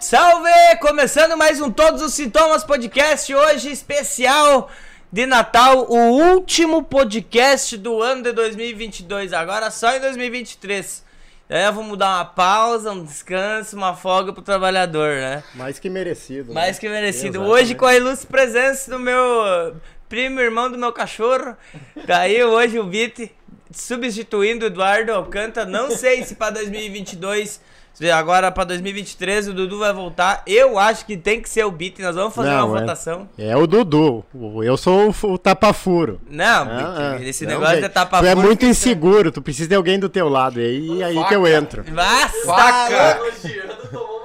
Salve! Começando mais um Todos os Sintomas podcast, hoje especial de Natal, o último podcast do ano de 2022, agora só em 2023. É, vamos dar uma pausa, um descanso, uma folga pro trabalhador, né? Mais que merecido. Mais né? que merecido. Exatamente. Hoje com a ilustre presença do meu primo irmão do meu cachorro. Tá aí hoje o Beat substituindo o Eduardo Alcântara. Não sei se pra 2022, se agora pra 2023 o Dudu vai voltar. Eu acho que tem que ser o Beat. Nós vamos fazer Não, uma é- votação. É o Dudu. Eu sou o, o tapa-furo. Não, Ah, Beat, esse não, negócio velho. de tapa Tu é muito inseguro, tu precisa de alguém do teu lado. E aí, aí que eu entro. Nossa, Faca!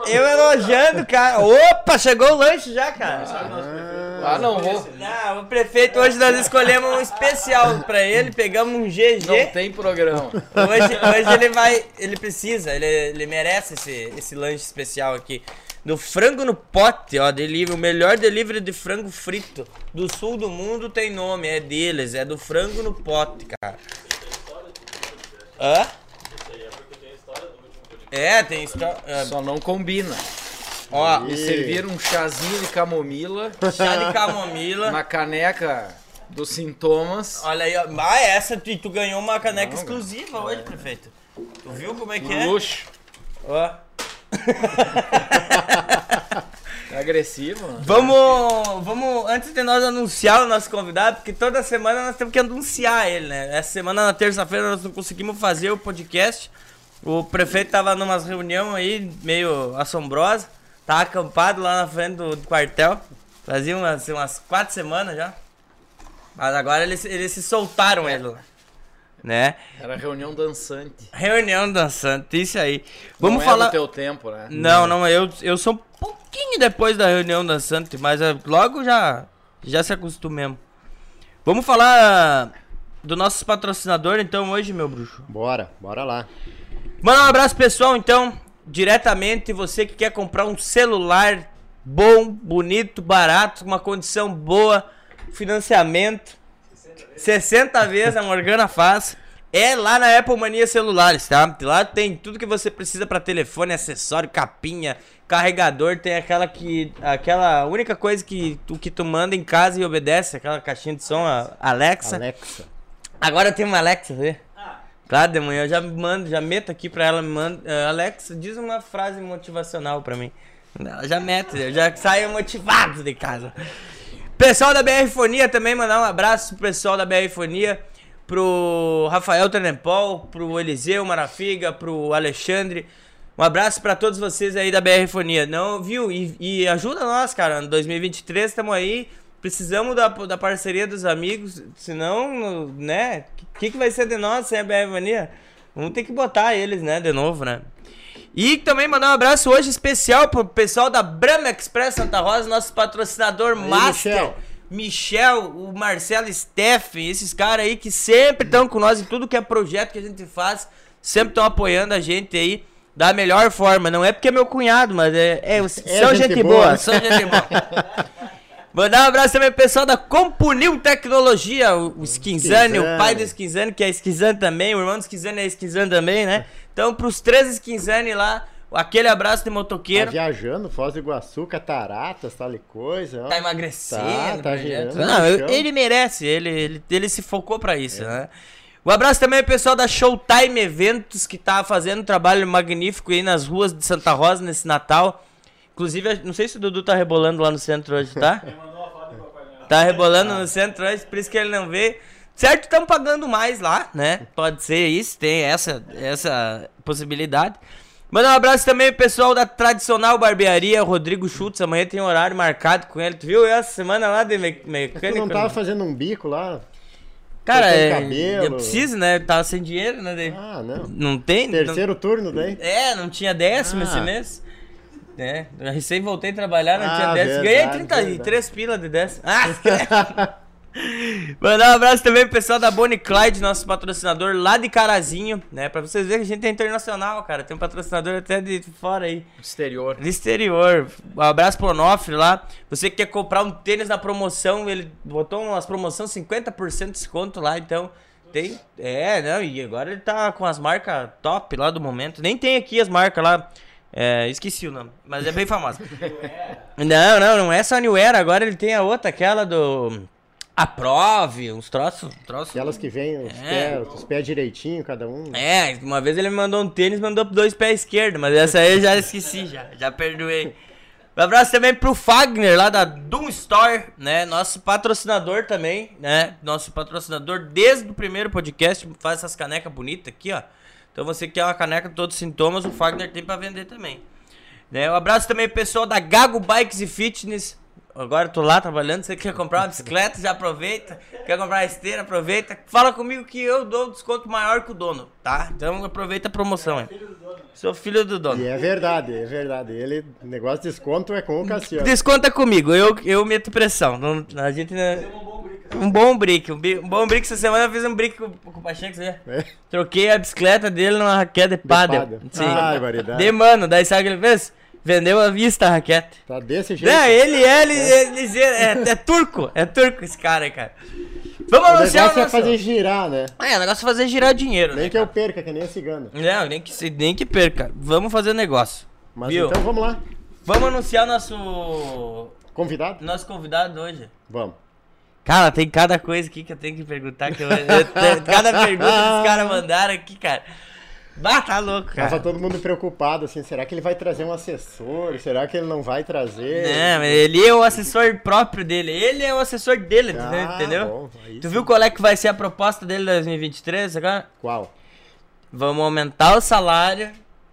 Eu elogiando, cara. Opa, chegou o lanche já, cara. Ah, não vou. Não, o prefeito hoje nós escolhemos um especial pra ele, pegamos um GG. Não tem programa. Hoje, hoje ele vai. Ele precisa, ele, ele merece esse, esse lanche especial aqui. Do frango no pote, ó, delivery, o melhor delivery de frango frito do sul do mundo tem nome, é deles, é do frango no pote, cara. Hã? É, tem história. é, Só não combina. Ó, Me serviram um chazinho de camomila chá de camomila. na caneca dos sintomas. Olha aí, ó. Ah, essa tu, tu ganhou uma caneca Não, exclusiva hoje, prefeito. Tu viu como é que é? Luxo. Ó. É agressivo, né? Vamos, vamos, antes de nós anunciar o nosso convidado, porque toda semana nós temos que anunciar ele, né? Essa semana, na terça-feira, nós não conseguimos fazer o podcast. O prefeito tava numa reunião aí, meio assombrosa. Tava acampado lá na frente do, do quartel. Fazia umas, umas quatro semanas já. Mas agora eles, eles se soltaram ele lá. Né? Era reunião dançante. Reunião dançante, isso aí. Vamos não falar. É do teu tempo, né? Não, não, eu, eu sou um pouquinho depois da reunião dançante, mas é, logo já, já se acostumemos. Vamos falar do nosso patrocinador então hoje, meu bruxo. Bora, bora lá. Manda um abraço pessoal então, diretamente você que quer comprar um celular bom, bonito, barato, com uma condição boa, financiamento. 60 vezes a Morgana faz. É lá na Apple Mania Celulares, tá? Lá tem tudo que você precisa pra telefone, acessório, capinha, carregador, tem aquela que aquela única coisa que tu que tu manda em casa e obedece, aquela caixinha de som, a Alexa. Alexa. Agora tem uma Alexa, vê? Claro, de manhã eu já mando, já meto aqui pra ela, eh, Alexa, diz uma frase motivacional pra mim. Ela já mete, eu já saio motivado de casa. Pessoal da BR Fonia também, mandar um abraço pro pessoal da BR Fonia, pro Rafael Tenempol, pro Eliseu Marafiga, pro Alexandre. Um abraço pra todos vocês aí da BR Fonia. Não, viu? E, e ajuda nós, cara. Em 2023 estamos aí. Precisamos da, da parceria dos amigos. Senão, né? O que, que vai ser de nós sem a BR Fonia? Vamos ter que botar eles, né? De novo, né? E também mandar um abraço hoje especial pro pessoal da Brahma Express Santa Rosa, nosso patrocinador master. Michel. Michel, o Marcelo Steffen, esses caras aí que sempre estão com nós em tudo que é projeto que a gente faz, sempre estão apoiando a gente aí da melhor forma. Não é porque é meu cunhado, mas é, é, são gente, gente boa, boa. são gente boa. Mandar um abraço também pro pessoal da Compunil Tecnologia, o Skinzani, o pai do Skinzani, que é Skinzani também, o irmão do Skinzani é Skinzani também, né? Então, pros três Skinzani lá, aquele abraço de Tá motoqueiro. viajando, Foz do Iguaçu, cataratas, tal e coisa. ó. Tá emagrecendo. Tá, tá girando Não, eu- ele merece, ele, ele, ele se focou pra isso, né? Um abraço também ao pessoal da Showtime Eventos, que tá fazendo um trabalho magnífico aí nas ruas de Santa Rosa nesse Natal. Inclusive, não sei se o Dudu tá rebolando lá no centro hoje, tá? Tá rebolando no centro hoje, por isso que ele não vê. Certo, estão pagando mais lá, né? Pode ser isso, tem essa, essa possibilidade. Manda um abraço também pro pessoal da tradicional barbearia, Rodrigo Schultz. Amanhã tem horário marcado com ele. Tu viu essa semana lá de me Tu mecânico? não tava fazendo um bico lá? Cara, é, cabelo? eu preciso, né? Eu tava sem dinheiro, né? Ah, não. Não tem? não- Terceiro turno daí? é, não tinha décimo Ah. esse mês. É, eu recém voltei a trabalhar, não Ah, tinha décimo. verdade, Ganhei 33 verdade. pila de décimo. Ah! Mandar um abraço também pro pessoal da Bonnie Clyde, nosso patrocinador lá de Carazinho, né? Pra vocês verem que a gente é internacional, cara. Tem um patrocinador até de fora aí. Exterior. Do exterior. Um abraço pro Onofre lá. Você que quer comprar um tênis na promoção, ele botou umas promoções 50% de desconto lá, então tem. É, não, e agora ele tá com as marcas top lá do momento. Nem tem aqui as marcas lá. É, esqueci o nome, mas é bem famosa. não, não, não é só New Era, agora ele tem a outra, aquela do. Aprove, uns troços. troços Aquelas que vêm os, É. pés, os pés direitinho, cada um. É, uma vez ele me mandou um tênis, mandou dois pés esquerdos, mas essa aí eu já esqueci, já, já perdoei. Um abraço também pro Fagner, lá da Doom Store, né? Nosso patrocinador também, né? Nosso patrocinador desde o primeiro podcast, faz essas canecas bonitas aqui, ó. Então você que quer uma caneca de todos os sintomas, o Fagner tem pra vender também. Né? Um abraço também pessoal da Gago Bikes e Fitness. Agora eu tô lá trabalhando, você quer comprar uma bicicleta, já aproveita. Quer comprar uma esteira, aproveita. Fala comigo que eu dou um desconto maior que o dono, tá? Então aproveita a promoção aí. Sou filho do dono. E é verdade, é verdade. Ele, negócio de desconto é com o Cassiano. Desconta comigo, eu, eu meto pressão. Não, a gente não... Um bom brick. Um, um bom brick. Essa semana eu fiz um brick com, com o Pacheco, você? É. Troquei a bicicleta dele numa raquete de pádel. pádel. Sim. Ai, variedade. De mano, daí sabe o que ele fez? Vendeu à vista a raquete. Tá desse jeito. Não, ele é, ele, ele- é, é turco. É turco esse cara cara. Vamos o anunciar o negócio é nosso... fazer girar, né? É, o negócio é fazer girar dinheiro, Nem né? que eu perca, que nem a cigana. Não, nem que, nem que perca. Vamos fazer o negócio. Mas Viu? então vamos lá. Vamos anunciar nosso Convidado? nosso convidado hoje. Vamos. Cara, tem cada coisa aqui que eu tenho que perguntar. Que eu- cada pergunta que os caras mandaram aqui, cara. Bah, tá louco, Tava cara. todo mundo preocupado, assim, será que ele vai trazer um assessor? Será que ele não vai trazer? É, mas ele é o assessor próprio dele. Ele é o assessor dele, Ah, entendeu? bom, Tu viu qual é que vai ser a proposta dele em 2023 agora? Qual? Vamos aumentar o salário,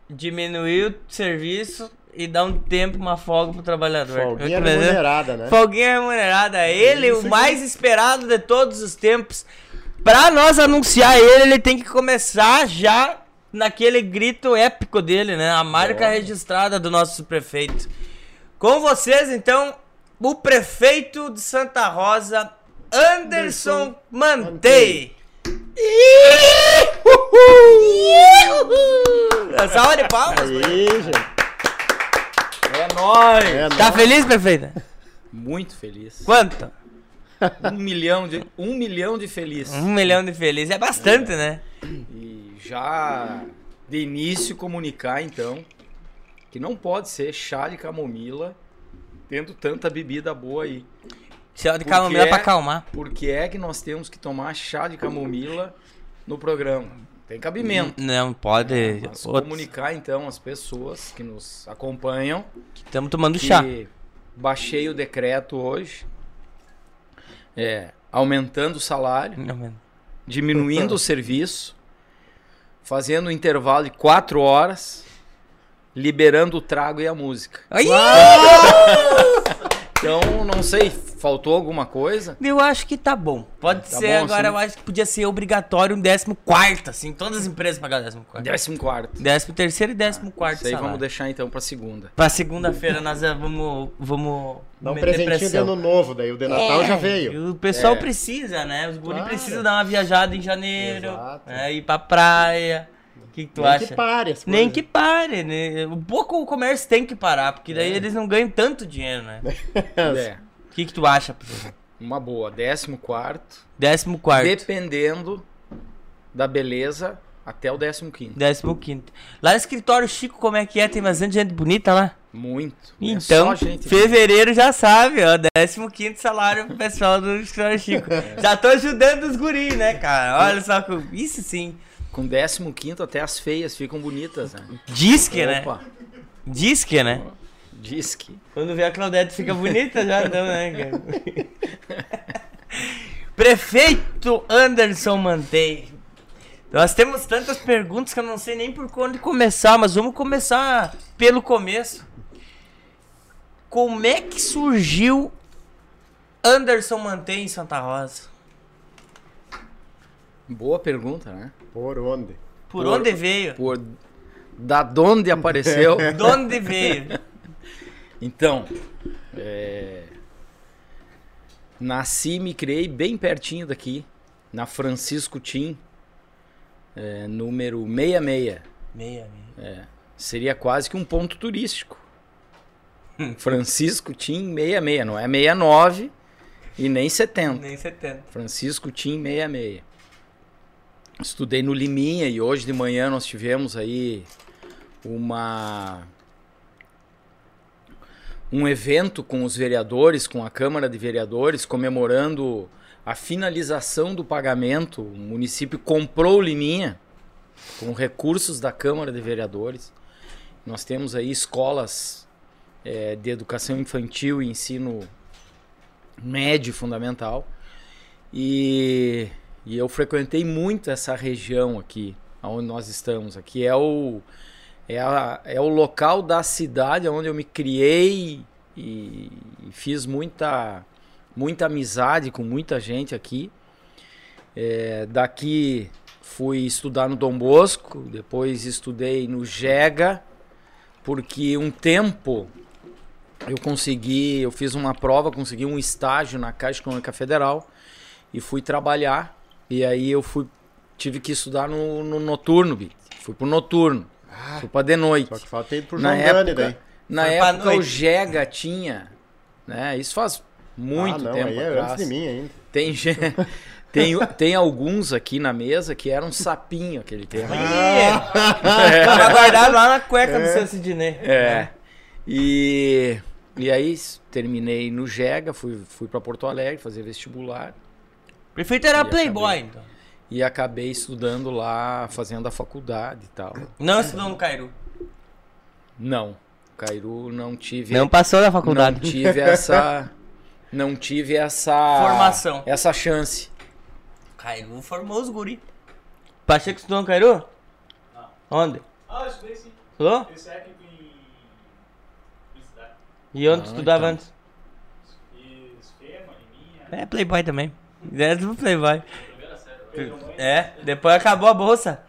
diminuir o serviço e dar um tempo, uma folga pro trabalhador. Folguinha remunerada, né? Folguinha remunerada. Ele, Isso o que- mais esperado de todos os tempos. Pra nós anunciar ele, ele tem que começar já naquele grito épico dele, né? A marca Boa. registrada do nosso prefeito. Com vocês, então, o prefeito de Santa Rosa, Anderson Anderson Mantei. Salva de palmas. Aí, gente. É nóis! É, Tá nóis. feliz, prefeita? Muito feliz. Quanto? Um milhão de, um milhão de feliz. Um milhão de felizes. É bastante, né? E já de início comunicar então que não pode ser chá de camomila tendo tanta bebida boa aí. Chá de camomila quê? pra acalmar. Por que é que nós temos que tomar chá de camomila no programa? Tem cabimento. Não, pode. Mas Outros- comunicar então às pessoas que nos acompanham Estamos tomando que chá. baixei o decreto hoje, é, aumentando o salário, diminuindo o serviço, fazendo um intervalo de quatro horas, liberando o trago e a música. Ai! Então, não sei, faltou alguma coisa? Eu acho que tá bom. Pode Tá ser bom, agora, assim? eu acho que podia ser obrigatório um décimo quarto, assim. Todas as empresas quarto. Décimo quarto. Décimo terceiro e décimo quarto Isso aí vamos deixar então pra segunda. Pra segunda-feira nós vamos, vamos Dá um presentinho de ano novo, daí o de Natal É, já veio. O pessoal É. precisa, né? Os guri Claro. precisam dar uma viajada em janeiro, Exato. né? ir pra praia. O que, que tu Nem acha? que pare as Nem coisas. que pare, né? Um pouco o comércio tem que parar, porque É. daí eles não ganham tanto dinheiro, né? É, O que, que tu acha, professor? uma boa. Décimo quarto. Décimo quarto. Dependendo da beleza, até o décimo quinto. Décimo quinto. Lá no escritório Chico, como é que é? Tem bastante gente bonita lá? Muito. É Então, só gente fevereiro já sabe, ó. Décimo quinto salário pro pessoal do escritório Chico. Já tô ajudando os guris, né, cara? Olha só, com- isso sim. Com décimo quinto até as feias ficam bonitas, né? Disque, né? Disque, né? diz que. Quando vê a Claudete fica bonita já, então, né, cara? Prefeito Anderson Mantei. Nós temos tantas perguntas que eu não sei nem por onde começar, mas vamos começar pelo começo. Como é que surgiu Anderson Mantei em Santa Rosa? Boa pergunta, né? Por onde? Por, Por- onde veio? Por da onde apareceu. De onde veio? Então, é, nasci e me criei bem pertinho daqui, na Francisco Tim, é, número 66. Meia, meia. Seria quase que um ponto turístico. Francisco Tim 66, não é 69 e nem 70. Nem 70. Francisco Tim 66. Estudei no Liminha e hoje de manhã nós tivemos aí uma um evento com os vereadores, com a Câmara de Vereadores, comemorando a finalização do pagamento. O município comprou o Liminha com recursos da Câmara de Vereadores. Nós temos aí escolas é, de educação infantil e ensino médio fundamental. E, e eu frequentei muito essa região aqui, onde nós estamos. Aqui é o, é, a, é o local da cidade onde eu me criei e, e fiz muita, muita amizade com muita gente aqui. É, daqui fui estudar no Dom Bosco, depois estudei no Jega, porque um tempo eu consegui, eu fiz uma prova, consegui um estágio na Caixa Econômica Federal e fui trabalhar. E aí eu fui tive que estudar no, no noturno, Bi. fui pro noturno, Ah, fui pra de noite. só que falta ir pro Na João Dani época, daí. na Foi época o. Jega tinha, né? Isso faz muito ah, não, tempo aí é atrás. antes de mim ainda. Tem, tem, tem alguns aqui na mesa que eram sapinho aquele tempo. Ih, Tava guardado lá na cueca do seu Sidney. É. E, e aí terminei no Jega, fui, fui para Porto Alegre fazer vestibular Prefeito era E playboy, acabei. então. e acabei estudando lá, fazendo a faculdade e tal. Não estudou no Cairu. Não, Cairu não tive Não passou na não faculdade. tive essa não tive essa Formação. essa chance. Cairu formou os guri. Pacheco estudou no Cairu? Não. Onde? Ah, eu estudei sim. Estudou? Técnico em. E onde Ah, tu estudava então. antes? Fiz FEMA, Liminha, É playboy também. É playboy. série. Minha mãe, É, depois acabou a bolsa.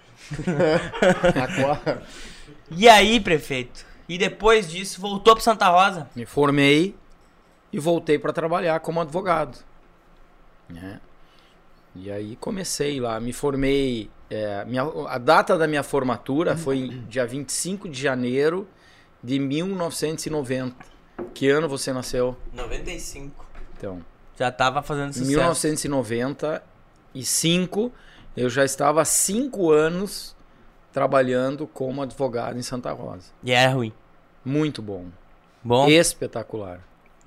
E aí, prefeito? E depois disso, voltou pra Santa Rosa? Me formei e voltei para trabalhar como advogado. né? E aí comecei lá, me formei. é, minha- a data da minha formatura foi dia 25 de janeiro de 1990. Que ano você nasceu? 95. Então, Já tava fazendo em sucesso. 1995 eu já estava há cinco anos trabalhando como advogado em Santa Rosa. E era ruim. Muito bom, Bom, espetacular.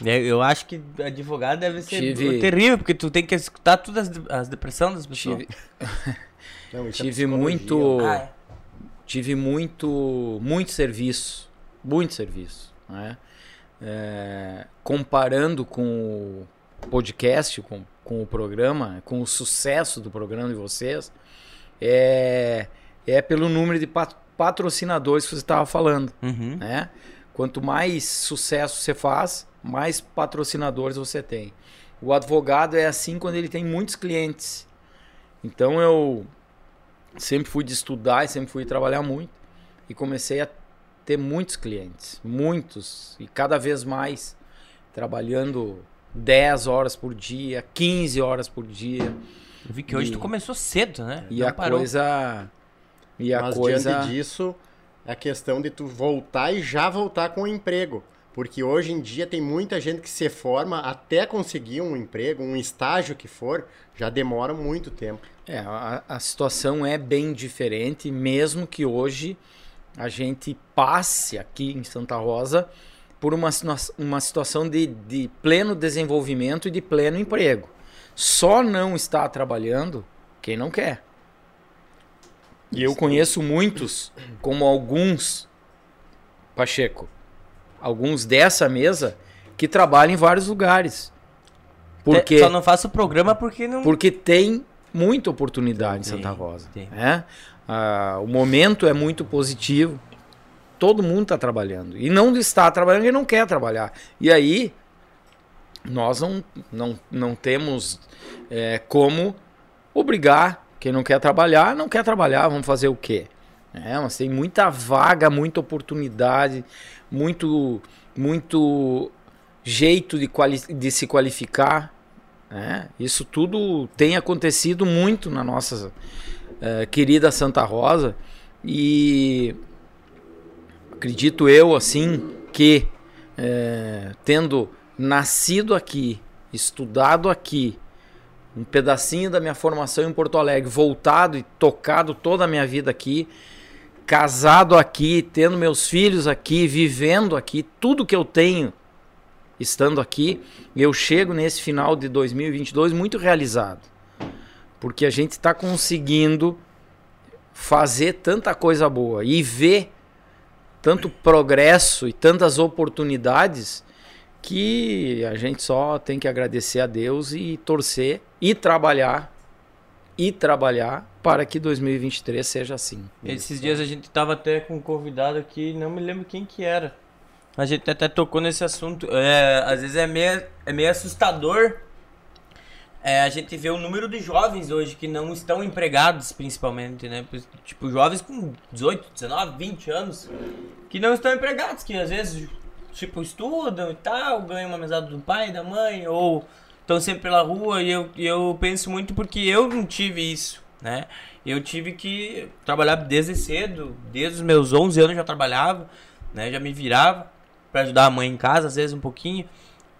é, eu acho que advogado deve ser Tive- terrível, porque tu tem que escutar todas as, as depressões das pessoas. Tive, não, é tive psicologia. muito. Ah, é. tive muito muito serviço muito serviço né? É, comparando com podcast com, com o programa com o sucesso do programa de vocês é, é pelo número de pat- patrocinadores que você estava falando Uhum. né? Quanto mais sucesso você faz, mais patrocinadores você tem. O advogado é assim quando ele tem muitos clientes. Então eu sempre fui de estudar e sempre fui trabalhar muito e comecei a ter muitos clientes, muitos e cada vez mais trabalhando 10 horas por dia, 15 horas por dia Eu vi que hoje E- tu começou cedo, né? e Não a parou. coisa e a Mas coisa diante disso, é a questão de tu voltar e já voltar com o emprego. Porque hoje em dia tem muita gente que se forma até conseguir um emprego, um estágio que for, já demora muito tempo. É, a, a situação é bem diferente, mesmo que hoje a gente passe aqui em Santa Rosa por uma, uma situação de, de pleno desenvolvimento e de pleno emprego. Só não está trabalhando quem não quer. E eu conheço muitos, como alguns, Pacheco, alguns dessa mesa, que trabalham em vários lugares. Porque Só não faço o programa porque não. porque tem muita oportunidade em Tem, Santa Rosa. tem. né? Ah, o momento é muito positivo. Todo mundo está trabalhando. E não está trabalhando e não quer trabalhar. E aí, nós não, não, não temos é, como obrigar quem não quer trabalhar, não quer trabalhar, vamos fazer o quê? É, mas tem muita vaga, muita oportunidade, muito, muito jeito de, quali de se qualificar. né? Isso tudo tem acontecido muito na nossa eh, querida Santa Rosa e acredito eu assim que eh, tendo nascido aqui, estudado aqui, um pedacinho da minha formação em Porto Alegre, voltado e tocado toda a minha vida aqui, casado aqui, tendo meus filhos aqui, vivendo aqui, tudo que eu tenho estando aqui, eu chego nesse final de 2022 muito realizado. Porque a gente está conseguindo fazer tanta coisa boa e ver tanto progresso e tantas oportunidades que a gente só tem que agradecer a Deus e torcer e trabalhar e trabalhar para que 2023 seja assim. Esses dias a gente tava até com um convidado aqui, não me lembro quem que era. A gente até tocou nesse assunto. É, às vezes é meio, é meio assustador é, a gente vê o número de jovens hoje que não estão empregados, principalmente, né? Tipo, jovens com 18, 19, 20 anos que não estão empregados, que às vezes, tipo, estudam e tal, ganham uma mesada do pai, da mãe, ou estão sempre pela rua. E eu, eu penso muito porque eu não tive isso, né? Eu tive que trabalhar desde cedo, desde os meus 11 anos já trabalhava, né? Já me virava para ajudar a mãe em casa, às vezes um pouquinho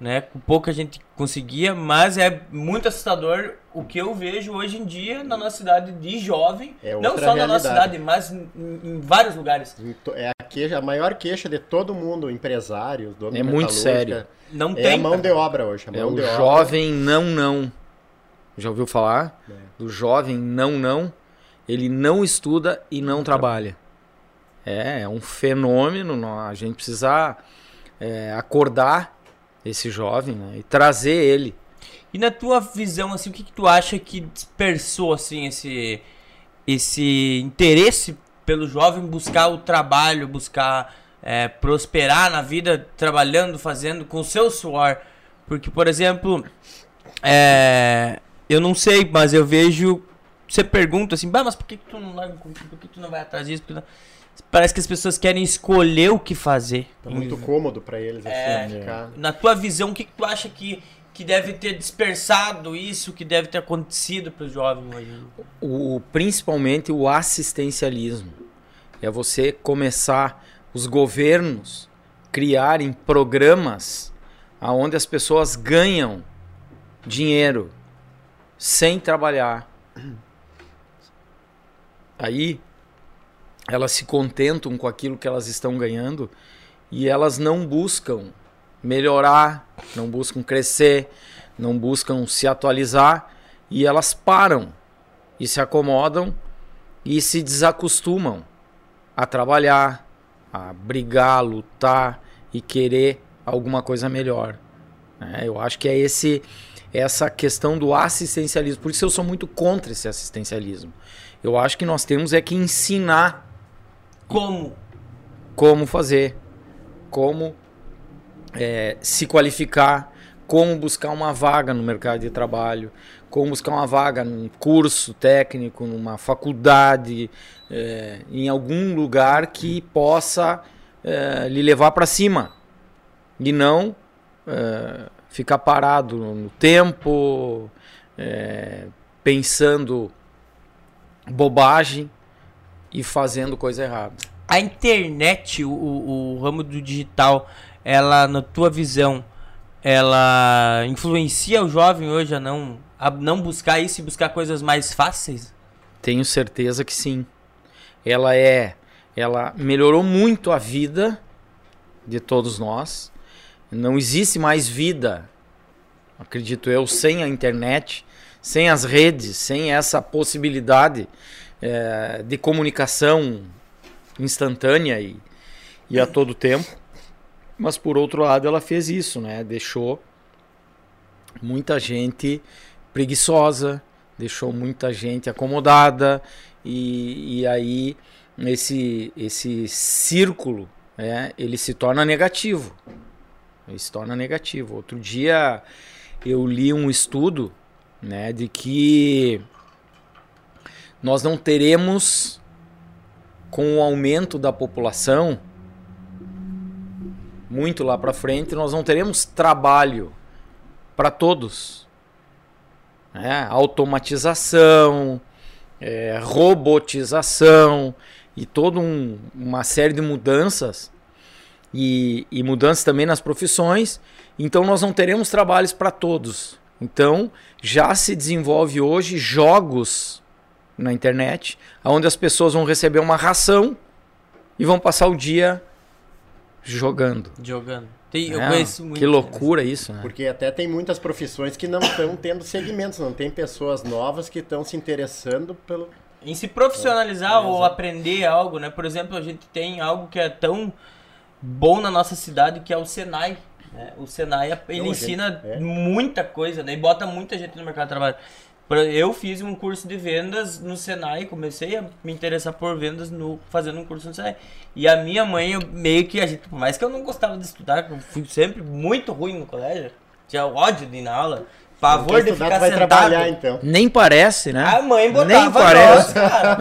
né? Com pouco a gente conseguia, mas é muito assustador o que eu vejo hoje em dia na nossa cidade de jovem, É não só na nossa realidade. cidade, mas em, em vários lugares. É a, queixa, a maior queixa de todo mundo, empresários, dono É de muito sério. Não É tem. a mão cara. de obra hoje. É mão o de obra. jovem não não. Já ouviu falar? É. Do jovem não não. Ele não estuda e não trabalha. É, é um fenômeno. A gente precisa é, acordar esse jovem né, e trazer ele. E na tua visão, assim, o que, que tu acha que dispersou, assim, esse, esse interesse pelo jovem buscar o trabalho, buscar é, prosperar na vida, trabalhando, fazendo com o seu suor? Porque, por exemplo, é, eu não sei, mas eu vejo. Você pergunta assim, mas por que, que tu não larga o currículo? Por que tu não vai atrás disso? Por que não-" Parece que as pessoas querem escolher o que fazer. Tá muito cômodo pra eles, assim, É. ficar... Na tua visão, o que, que tu acha que, que deve ter dispersado isso, que deve ter acontecido para os jovens hoje? o, principalmente o assistencialismo. É você começar os governos criarem programas aonde as pessoas ganham dinheiro sem trabalhar. Aí elas se contentam com aquilo que elas estão ganhando e elas não buscam melhorar, não buscam crescer, não buscam se atualizar e elas param e se acomodam e se desacostumam a trabalhar, a brigar, lutar e querer alguma coisa melhor. né? eu acho que é esse essa questão do assistencialismo. Por isso eu sou muito contra esse assistencialismo. Eu acho que nós temos é que ensinar Como? como fazer, como é, se qualificar, como buscar uma vaga no mercado de trabalho, como buscar uma vaga num curso técnico, numa faculdade, é, em algum lugar que possa é, lhe levar para cima e não é, ficar parado no tempo, é, pensando bobagem e fazendo coisa errada. A internet, o, o, o ramo do digital, ela, na tua visão, ela influencia o jovem hoje a não, a não buscar isso e buscar coisas mais fáceis? Tenho certeza que sim. Ela é, ela melhorou muito a vida de todos nós. Não existe mais vida, acredito eu, sem a internet, sem as redes, sem essa possibilidade eh, de comunicação instantânea e, e a todo tempo. Mas por outro lado, ela fez isso, né? Deixou muita gente preguiçosa, deixou muita gente acomodada e, e aí esse esse círculo, né, ele se torna negativo. Ele se torna negativo. Outro dia eu li um estudo, né, de que nós não teremos com o aumento da população muito lá para frente, nós não teremos trabalho para todos. né? automatização, é, robotização e toda um- uma série de mudanças e, e mudanças também nas profissões. Então nós não teremos trabalhos para todos. Então já se desenvolve hoje jogos na internet, onde as pessoas vão receber uma ração e vão passar o dia jogando. Jogando. Tem, eu É, conheço muito. que loucura isso, né? Porque até tem muitas profissões que não estão tendo segmentos, não tem pessoas novas que estão se interessando pelo. Em se profissionalizar ou aprender algo, né? Por exemplo, a gente tem algo que é tão bom na nossa cidade que é o Senai. né? O Senai, ele Não, ensina gente- é. muita coisa, né? E bota muita gente no mercado de trabalho. Eu fiz um curso de vendas no Senai, comecei a me interessar por vendas no, fazendo um curso no Senai. E a minha mãe, eu, meio que a gente, por mais que eu não gostava de estudar, eu fui sempre muito ruim no colégio, tinha ódio de ir na aula, pavor de estudar, ficar vai sentado. trabalhar então. Nem parece, né? A mãe botava Nem nós, parece. cara.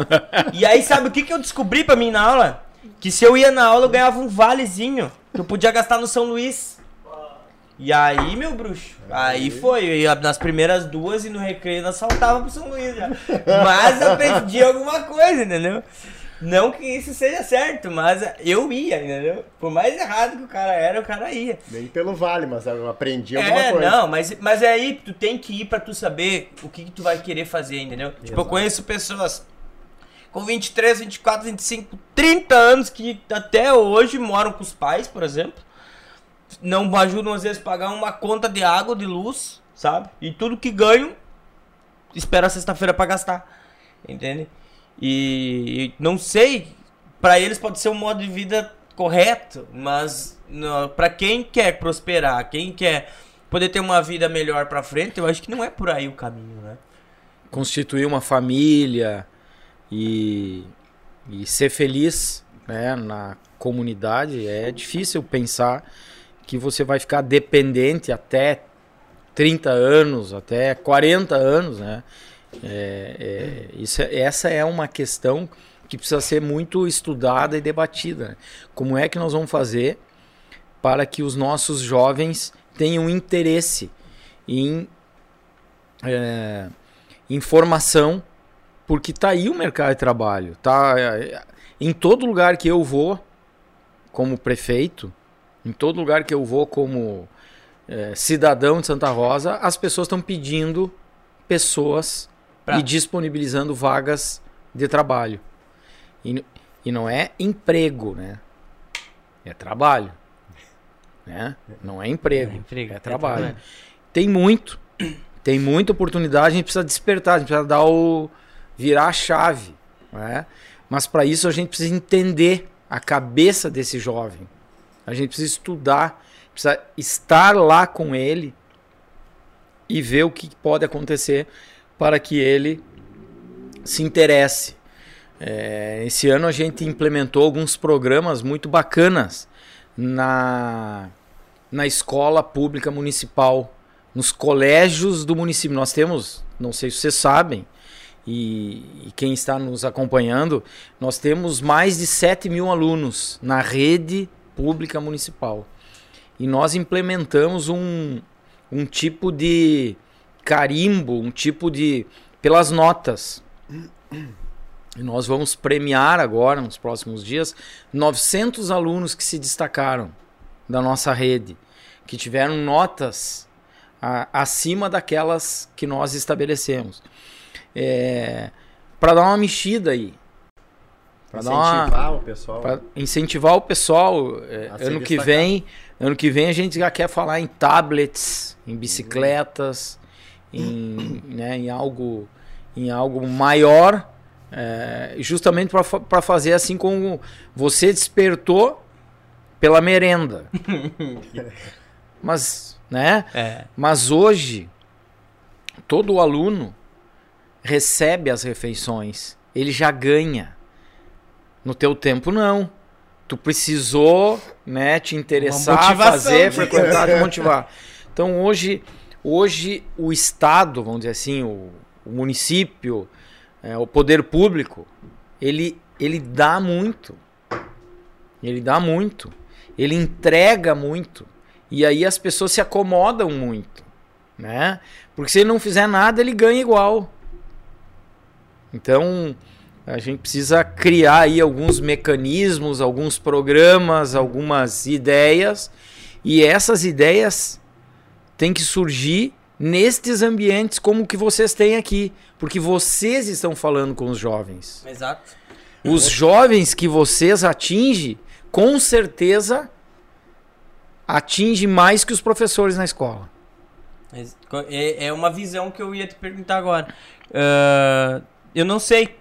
E aí, sabe o que, que eu descobri pra mim na aula? Que se eu ia na aula, eu ganhava um valezinho que eu podia gastar no São Luís. E aí, meu bruxo, aí foi. Eu ia nas primeiras duas e no recreio nós saltava pro São Luís já. Mas eu aprendi alguma coisa, entendeu? Não que isso seja certo, mas eu ia, entendeu? Por mais errado que o cara era, o cara ia. Nem pelo vale, mas eu aprendi alguma É, coisa. não, mas, mas é aí tu tem que ir pra tu saber o que, que tu vai querer fazer, entendeu? Tipo, eu Exato. conheço pessoas com 23, 24, 25, 30 anos que até hoje moram com os pais, por exemplo. Não ajudam às vezes a pagar uma conta de água, de luz, sabe? E tudo que ganham, espera sexta-feira pra gastar. Entende? E, e não sei, pra eles pode ser um modo de vida correto, mas para quem quer prosperar, quem quer poder ter uma vida melhor pra frente, eu acho que não é por aí o caminho, né? Constituir uma família e, e ser feliz né, na comunidade é difícil pensar que você vai ficar dependente até 30 anos, até 40 anos, né? É, é, isso, é- essa é uma questão que precisa ser muito estudada e debatida. né? Como é que nós vamos fazer para que os nossos jovens tenham interesse em, é, em formação, porque está aí o mercado de trabalho. Tá, é, em todo lugar que eu vou, como prefeito, em todo lugar que eu vou como é, cidadão de Santa Rosa, as pessoas estão pedindo pessoas Pra- e disponibilizando vagas de trabalho. E, e não é emprego, né? É trabalho. Né? Não é emprego, É emprego, é é trabalho. trabalho. Tem muito, tem muita oportunidade, a gente precisa despertar, a gente precisa dar o virar a chave, né? Mas para isso a gente precisa entender a cabeça desse jovem. A gente precisa estudar, precisa estar lá com ele e ver o que pode acontecer para que ele se interesse. É, esse ano a gente implementou alguns programas muito bacanas na, na escola pública municipal, nos colégios do município. Nós temos, não sei se vocês sabem, e, e quem está nos acompanhando, nós temos mais de 7 mil alunos na rede pública municipal. E nós implementamos um, um tipo de carimbo, um tipo de. pelas notas. E nós vamos premiar agora, nos próximos dias, 900 alunos que se destacaram da nossa rede, que tiveram notas a- acima daquelas que nós estabelecemos. É, para dar uma mexida aí. Para dar uma, Incentivar o pessoal. Pra incentivar o pessoal, é, A ano que vem, ano que vem a gente já quer falar em tablets, em bicicletas, em, né, em algo, em algo maior, é, justamente para fazer assim como você despertou pela merenda. Mas, né? É. Mas hoje todo aluno recebe as refeições, ele já ganha. No teu tempo não. Tu precisou, né, te interessar, fazer, frequentar, te motivar. Então hoje, hoje o estado, vamos dizer assim, o, o município, é, o poder público, ele ele dá muito. Ele dá muito. Ele entrega muito. E aí as pessoas se acomodam muito, né? Porque se ele não fizer nada, ele ganha igual. Então, a gente precisa criar aí alguns mecanismos, alguns programas, algumas ideias, e essas ideias têm que surgir nestes ambientes como o que vocês têm aqui, porque vocês estão falando com os jovens. Exato. Os jovens que vocês atingem, com certeza atinge mais que os professores na escola. É, é uma visão que eu ia te perguntar agora. Ah, eu não sei.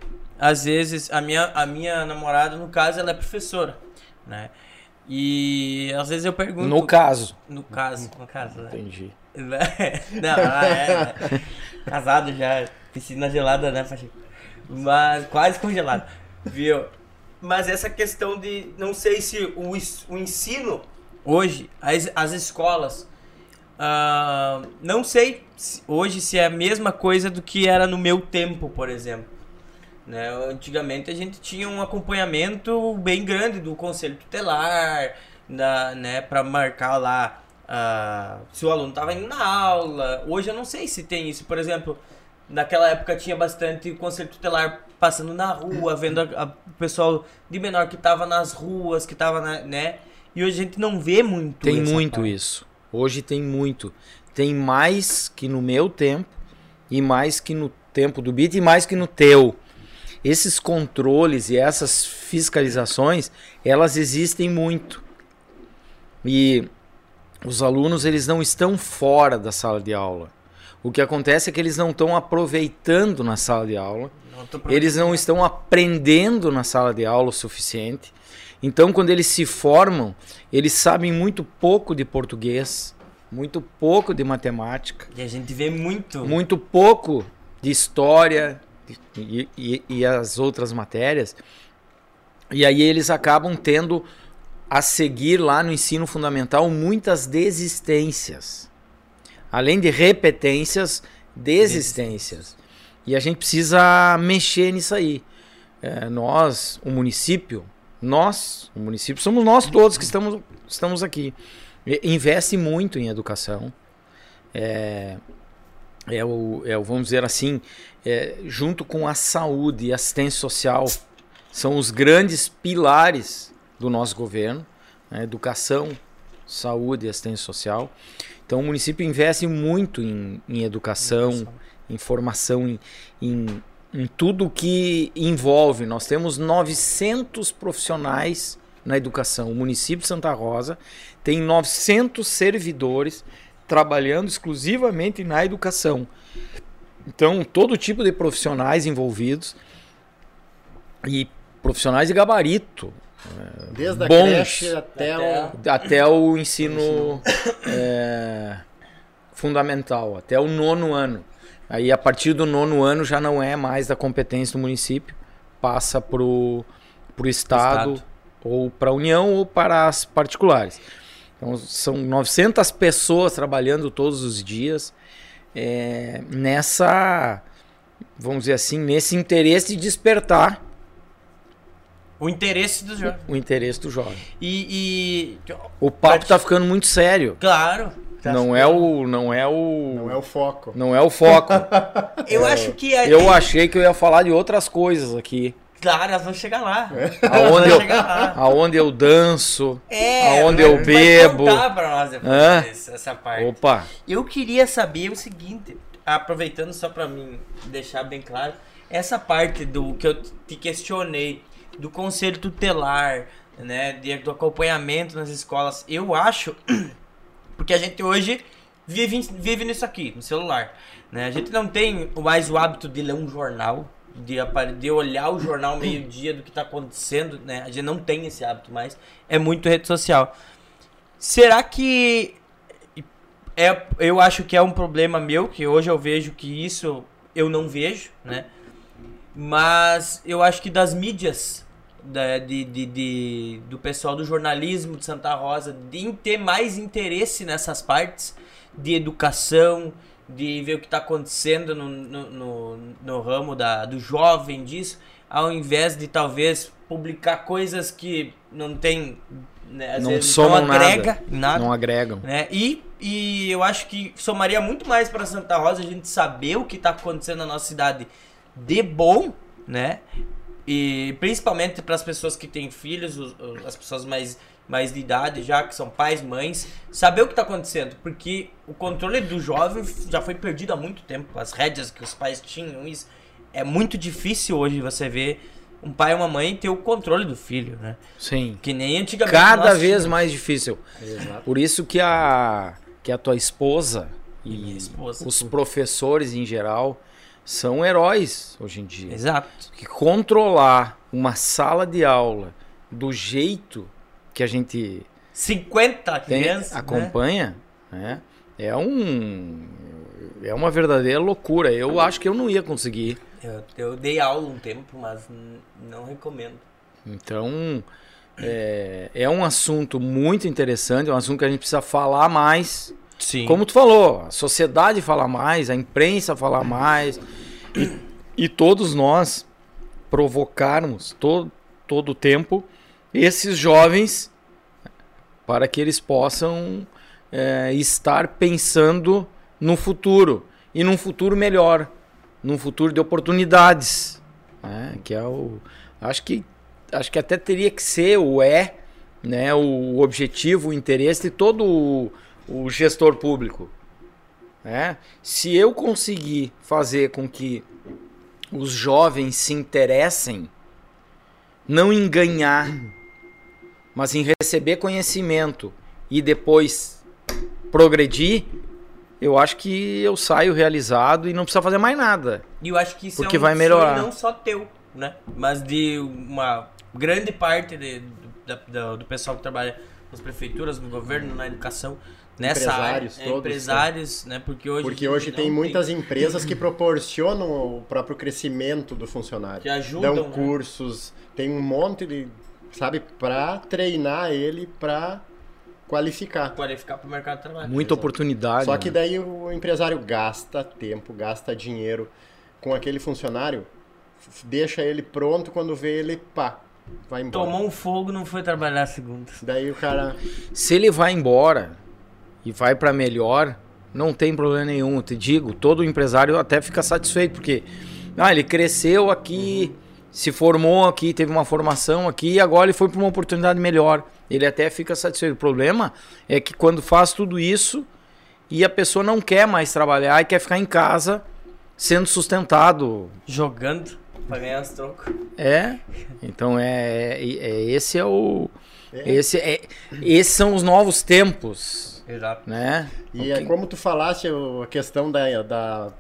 Às vezes, a minha, a minha namorada, no caso, ela é professora, né? E às vezes eu pergunto... No caso. No caso, no caso, né? Entendi. Não, ela é casado já, piscina gelada, né, Pacheco? Mas quase congelado, viu? Mas essa questão de, não sei se o, o ensino hoje, as, as escolas, ah, não sei se- hoje se é a mesma coisa do que era no meu tempo, por exemplo. Né? Antigamente a gente tinha um acompanhamento bem grande do conselho tutelar, da, né, para marcar lá ah, se o aluno estava indo na aula. Hoje eu não sei se tem isso. Por exemplo, naquela época tinha bastante conselho tutelar passando na rua, vendo o pessoal de menor que estava nas ruas, que estava, né? E hoje a gente não vê muito Tem muito parte. isso. Hoje tem muito. Tem mais que no meu tempo, e mais que no tempo do BIT, e mais que no teu. Esses controles e essas fiscalizações, elas existem muito. E os alunos, eles não estão fora da sala de aula. O que acontece é que eles não estão aproveitando na sala de aula. Não Eles não estão aprendendo na sala de aula o suficiente. Então, quando eles se formam, eles sabem muito pouco de português, muito pouco de matemática, E a gente vê muito. muito pouco de história e, e- e as outras matérias. E aí eles acabam tendo a seguir lá no ensino fundamental muitas desistências. Além de repetências, desistências. E a gente precisa mexer nisso aí. É, nós, o município, nós, o município, somos nós todos que estamos, estamos aqui. Investe muito em educação. É, é o, é o, vamos dizer assim, é, junto com a saúde e assistência social, são os grandes pilares do nosso governo, né? educação, saúde e assistência social. Então o município investe muito em, em educação, em formação, em, em, em tudo que envolve. Nós temos 900 profissionais na educação. O município de Santa Rosa tem 900 servidores trabalhando exclusivamente na educação. Então, todo tipo de profissionais envolvidos e profissionais de gabarito, Desde a Bons. creche até, Até- o. até o ensino é, fundamental, até o nono ano. Aí, a partir do nono ano, já não é mais da competência do município, passa para o Estado, Estado. ou para a União ou para as particulares. Então, são 900 pessoas trabalhando todos os dias é, nessa, vamos dizer assim, nesse interesse de despertar O interesse dos jovens. o interesse do jovem. E, e- O papo tá ficando muito sério. Claro. tá Não é o, não é o, Não é o foco. não é o foco. Eu acho que é. Eu achei que eu ia falar de outras coisas aqui, Claro, elas vão chegar lá. aonde Vai eu, chegar lá. aonde eu danço. É, Aonde vai- eu vai bebo. contar pra nós depois Hã? essa- essa parte. Opa, Eu queria saber o seguinte, aproveitando só pra mim deixar bem claro, essa parte do que eu te questionei, do conselho tutelar, né, do acompanhamento nas escolas, eu acho, porque a gente hoje vive, vive nisso aqui, no celular, né, a gente não tem mais o hábito de ler um jornal, de, de olhar o jornal meio-dia do que tá acontecendo, né, a gente não tem esse hábito mais, é muito rede social. Será que é, eu acho que é um problema meu, que hoje eu vejo que isso eu não vejo, né? Mas eu acho que das mídias, da, de, de, de- do pessoal do jornalismo de Santa Rosa, de ter mais interesse nessas partes de educação, de ver o que está acontecendo no, no, no, no ramo da, do jovem disso, ao invés de talvez publicar coisas que não tem. Né, Não vezes somam não agrega nada não agregam. né? E, e eu acho que somaria muito mais para Santa Rosa a gente saber o que tá acontecendo na nossa cidade de bom, né? E principalmente para as pessoas que têm filhos, os- os- as pessoas mais, mais de idade já, que são pais, mães, saber o que tá acontecendo, porque o controle do jovem já foi perdido há muito tempo. As rédeas que os pais tinham, isso é muito difícil hoje você ver um pai e uma mãe ter o controle do filho, né? Sim. Que nem antigamente. Cada vez mais difícil. Exato. Por isso que a, que a tua esposa E e esposa. os professores em geral são heróis hoje em dia. Exato. Que controlar uma sala de aula do jeito que a gente 50 tem, crianças. né? acompanha, né? É um é uma verdadeira loucura. Eu acho que eu não ia conseguir. Eu, eu dei aula um tempo, mas não recomendo. Então é, é um assunto muito interessante, é um assunto que a gente precisa falar mais. Sim. Como tu falou, a sociedade fala mais, a imprensa fala mais, e, e todos nós provocarmos todo, todo o tempo esses jovens para que eles possam é, estar pensando no futuro e num futuro melhor, num futuro de oportunidades, né? que é o, acho que acho que até teria que ser o é, né, o objetivo, o interesse de todo o, o gestor público. Né? Se eu conseguir fazer com que os jovens se interessem, não em ganhar, mas em receber conhecimento e depois progredir, eu acho que eu saio realizado e não precisa fazer mais nada. E eu acho que isso Porque é um vai melhorar. não só teu, né? Mas de uma grande parte de- do, da- da- do pessoal que trabalha nas prefeituras, no governo, na educação, nessa Empresários área. É, todos, empresários, né? Porque hoje, Porque hoje tem muitas empresas que proporcionam o próprio crescimento do funcionário. Que ajudam, Dão né? cursos, tem um monte de, sabe, para treinar ele para qualificar. qualificar para o mercado de trabalho. Muita oportunidade. Só que né? daí o empresário gasta tempo, gasta dinheiro com aquele funcionário, deixa ele pronto quando vê ele, pá, vai embora. Tomou um fogo, não foi trabalhar segunda. Daí o cara, Se ele vai embora e vai para melhor, não tem problema nenhum. Eu te digo, todo empresário até fica satisfeito, porque ah, ele cresceu aqui, se formou aqui, teve uma formação aqui, e agora ele foi para uma oportunidade melhor. Ele até fica satisfeito. O problema é que quando faz tudo isso e a pessoa não quer mais trabalhar e quer ficar em casa sendo sustentado. Jogando para ganhar os trocos. É. Então é, é- é- esse é o esse é esses são os novos tempos, Exato. né? E é como tu falaste a questão da, da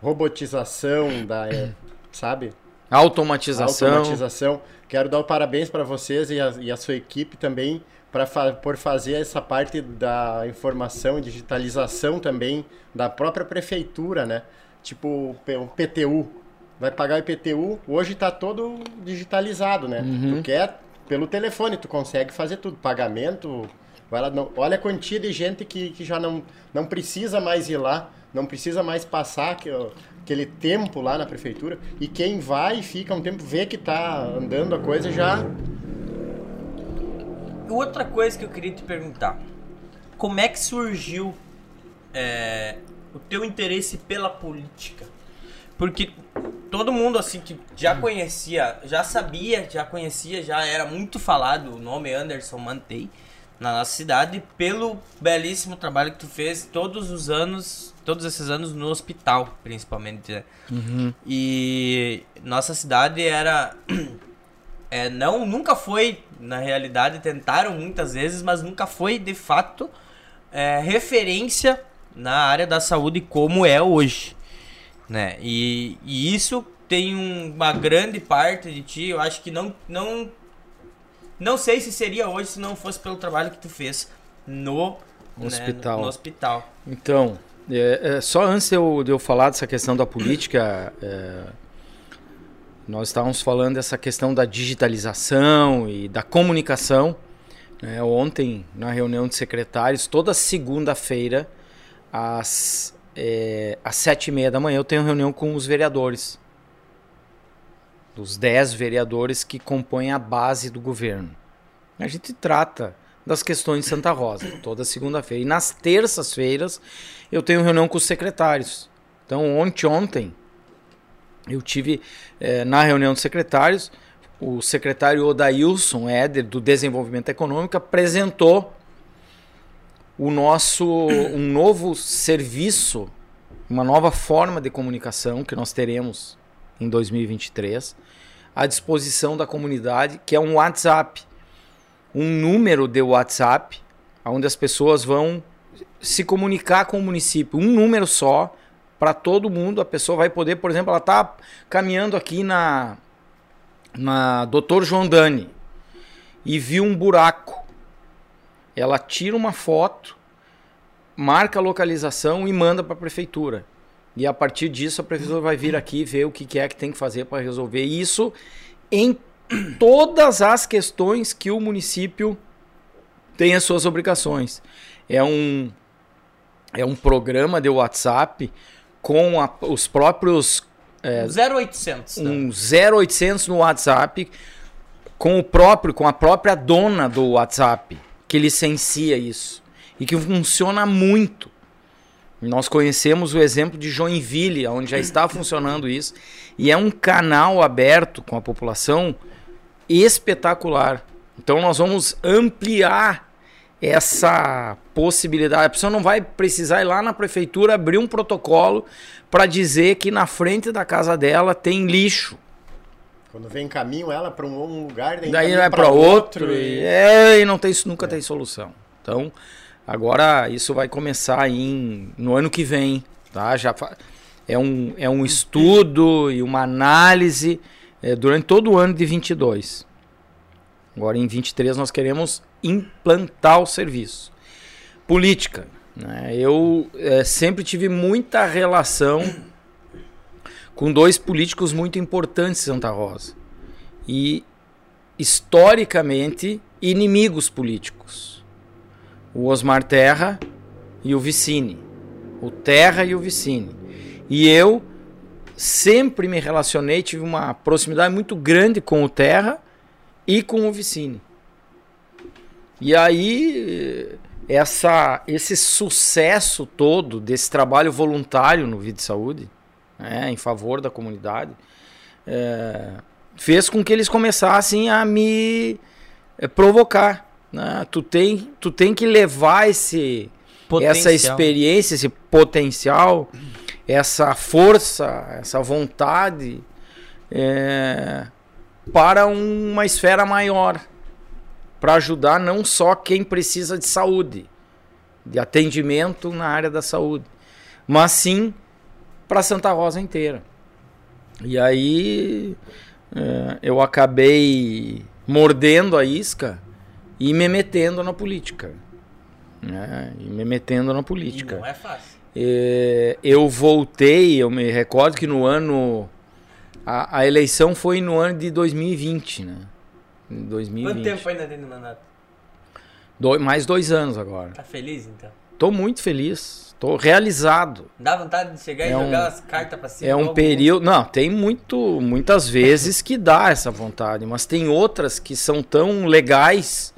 robotização, da, é, sabe? Automatização. Automatização. Quero dar o parabéns para vocês e a, e a sua equipe também pra, por fazer essa parte da informação e digitalização também da própria prefeitura, né? Tipo o PTU. Vai pagar o IPTU, hoje está todo digitalizado, né? Tu quer pelo telefone, tu consegue fazer tudo, pagamento, vai lá, não- olha a quantia de gente que, que já não, não precisa mais ir lá, não precisa mais passar que- aquele tempo lá na prefeitura, e quem vai e fica um tempo, vê que tá andando a coisa, já Outra coisa que eu queria te perguntar. Como é que surgiu é, o teu interesse pela política? Porque todo mundo assim que já conhecia, já sabia, já conhecia, já era muito falado o nome Anderson Mantei na nossa cidade pelo belíssimo trabalho que tu fez todos os anos, todos esses anos no hospital, principalmente. né? E nossa cidade era é, não, nunca foi, na realidade, tentaram muitas vezes, mas nunca foi de fato é, referência na área da saúde como é hoje. Né? E, e isso tem um- uma grande parte de ti, eu acho que não, não. Não sei se seria hoje se não fosse pelo trabalho que tu fez no né, Hospital. no, no hospital. Então, é, é, só antes de eu, de eu falar dessa questão da política, é, nós estávamos falando dessa questão da digitalização e da comunicação. né? Ontem, na reunião de secretários, toda segunda-feira, às, é, às sete e meia da manhã, eu tenho reunião com os vereadores. Dos dez vereadores que compõem a base do governo. A gente trata das questões de Santa Rosa, toda segunda-feira. E nas terças-feiras eu tenho reunião com os secretários. Então, ontem, ontem eu tive eh, na reunião dos secretários, o secretário Odailson Éder, do Desenvolvimento Econômico, apresentou o nosso um novo serviço, uma nova forma de comunicação que nós teremos em 2023, à disposição da comunidade, que é um WhatsApp. Um número de WhatsApp, onde as pessoas vão se comunicar com o município. Um número só, para todo mundo. A pessoa vai poder, por exemplo, ela está caminhando aqui na, na Doutor João Dani e viu um buraco. Ela tira uma foto, marca a localização e manda para a prefeitura. E a partir disso a prefeitura vai vir aqui ver o que é que tem que fazer para resolver isso em todas as questões que o município tem as suas obrigações. É um é um programa de WhatsApp com a- os próprios é, 0800. tá? um 0800 no WhatsApp com o próprio com a própria dona do WhatsApp que licencia isso e que funciona muito. Nós conhecemos o exemplo de Joinville, onde já está funcionando isso, e é um canal aberto com a população espetacular. Então nós vamos ampliar essa possibilidade. A pessoa não vai precisar ir lá na prefeitura abrir um protocolo para dizer que na frente da casa dela tem lixo. Quando vem caminho ela para um lugar, daí, Daí vai para outro e- e, é, e não tem, nunca tem solução. Então, agora isso vai começar em, no ano que vem, tá? Já fa- é um, é um estudo e uma análise é, durante todo o ano de 22. Agora em 23 nós queremos implantar o serviço. Política. Né? Eu é, sempre tive muita relação com dois políticos muito importantes em Santa Rosa. E historicamente inimigos políticos. O Osmar Terra e o Vicine. O Terra e o Vicine. E eu sempre me relacionei, tive uma proximidade muito grande com o Terra e com o Vicine. E aí essa esse sucesso todo desse trabalho voluntário no Vida e Saúde, né, em favor da comunidade, é, fez com que eles começassem a me é, provocar. né? Tu, tem, tu tem que levar esse, essa experiência, esse potencial, essa força, essa vontade é, para uma esfera maior. Para ajudar não só quem precisa de saúde, de atendimento na área da saúde, mas sim para Santa Rosa inteira. E aí é, eu acabei mordendo a isca e me metendo na política. Né? E me metendo na E política. não é fácil. É, eu voltei, eu me recordo que no ano. A, a eleição foi no ano de 2020, né? Em 2020. Quanto tempo ainda tem no mandato? Doi- mais dois anos agora. Tá feliz então? Tô muito feliz. Tô realizado. Dá vontade de chegar e É um- jogar as cartas pra cima? É um período. Não, tem muito, muitas vezes que dá essa vontade, mas tem outras que são tão legais,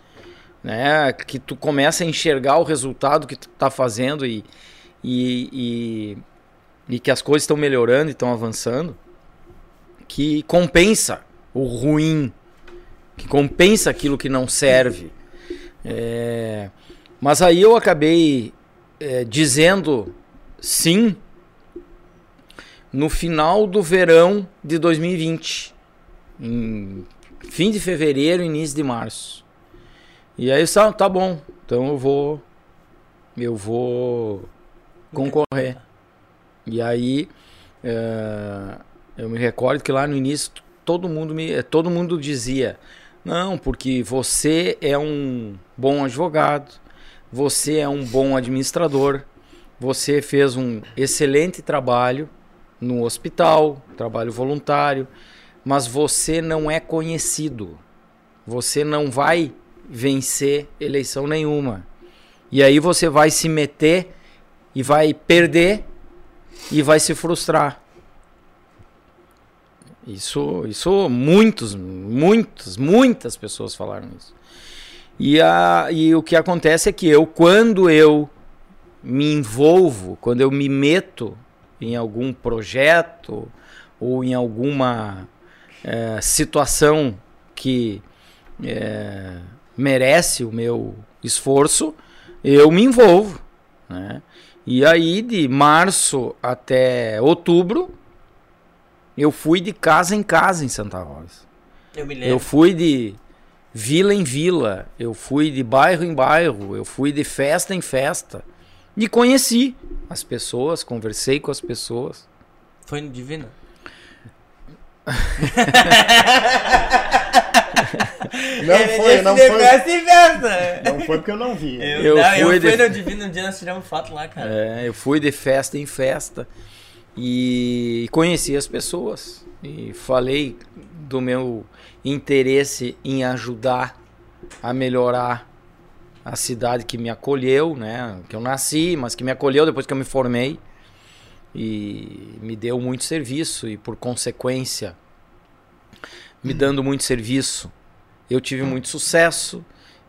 né? Que tu começa a enxergar o resultado que tu tá fazendo e, e, e, e que as coisas estão melhorando e estão avançando, que compensa o ruim, que compensa aquilo que não serve. É, mas aí eu acabei é, dizendo sim no final do verão de 2020, em fim de fevereiro, início de março. E aí eu disse, ah, tá bom, então eu vou eu vou concorrer. E aí eh, eu me recordo que lá no início todo mundo me todo mundo dizia não, porque você é um bom advogado, você é um bom administrador, você fez um excelente trabalho no hospital, trabalho voluntário, mas você não é conhecido. Você não vai vencer eleição nenhuma. E aí você vai se meter e vai perder e vai se frustrar. Isso, isso muitos, muitas, muitas pessoas falaram isso. E, a, e o que acontece é que eu, quando eu me envolvo, quando eu me meto em algum projeto ou em alguma eh, situação que eh, merece o meu esforço, eu me envolvo. Né? E aí, de março até outubro, eu fui de casa em casa em Santa Rosa. Eu me lembro. Eu fui de vila em vila, eu fui de bairro em bairro, eu fui de festa em festa. E conheci as pessoas, conversei com as pessoas. Foi no Divino? Não Ele foi, disse não de foi. festa em festa. Não foi porque eu não vi. Eu, Eu não, fui eu fui de- no Divino um dia, nós tiramos foto lá, cara. É, eu fui de festa em festa e conheci as pessoas e falei do meu interesse em ajudar a melhorar a cidade que me acolheu, né? Que eu nasci, mas que me acolheu depois que eu me formei e me deu muito serviço e por consequência me dando muito serviço eu tive muito sucesso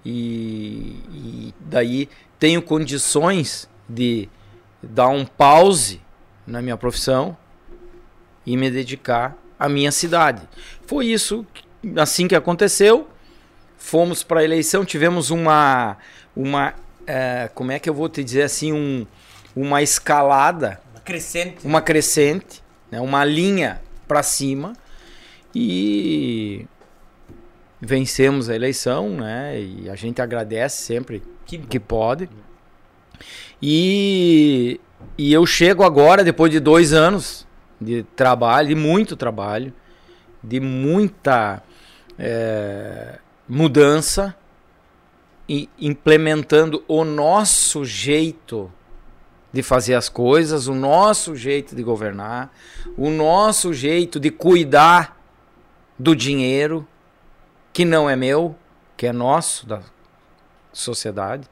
e, e daí tenho condições de dar um pause na minha profissão e me dedicar à minha cidade. Foi isso assim que aconteceu. Fomos para a eleição, tivemos uma uma eh, como é que eu vou te dizer assim um, uma escalada Uma crescente. uma crescente, né, uma linha para cima e vencemos a eleição, né? E a gente agradece sempre Que que pode. E, e eu chego agora, depois de dois anos de trabalho, de muito trabalho, de muita eh, mudança, e implementando o nosso jeito de fazer as coisas, o nosso jeito de governar, o nosso jeito de cuidar do dinheiro que não é meu, que é nosso, da sociedade.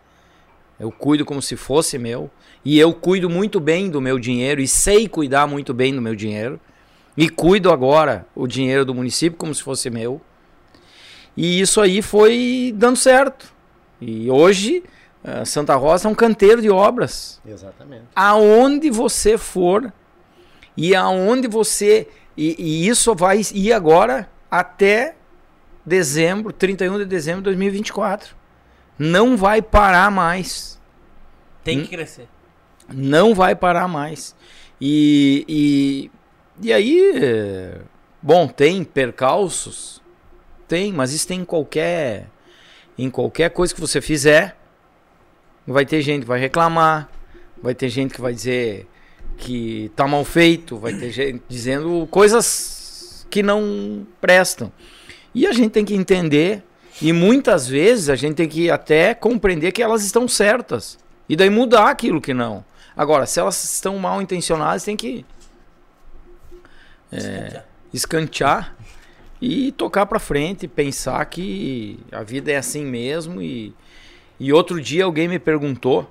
Eu cuido como se fosse meu. E eu cuido muito bem do meu dinheiro e sei cuidar muito bem do meu dinheiro. E cuido agora o dinheiro do município como se fosse meu. E isso aí foi dando certo. E hoje eh, Santa Rosa é um canteiro de obras Exatamente. aonde você for e aonde você e, e isso vai ir agora até dezembro, 31 de dezembro de 2024. Não vai parar mais. Tem Hum? que crescer. Não vai parar mais. E, e, e aí, bom, tem percalços? Tem, mas isso tem em qualquer, em qualquer coisa que você fizer. Vai ter gente que vai reclamar, vai ter gente que vai dizer que tá mal feito, vai ter gente dizendo coisas que não prestam. E a gente tem que entender, e muitas vezes a gente tem que até compreender que elas estão certas. E daí mudar aquilo que não. Agora, se elas estão mal intencionadas, tem que é, escantear e tocar pra frente, pensar que a vida é assim mesmo. E, e outro dia alguém me perguntou,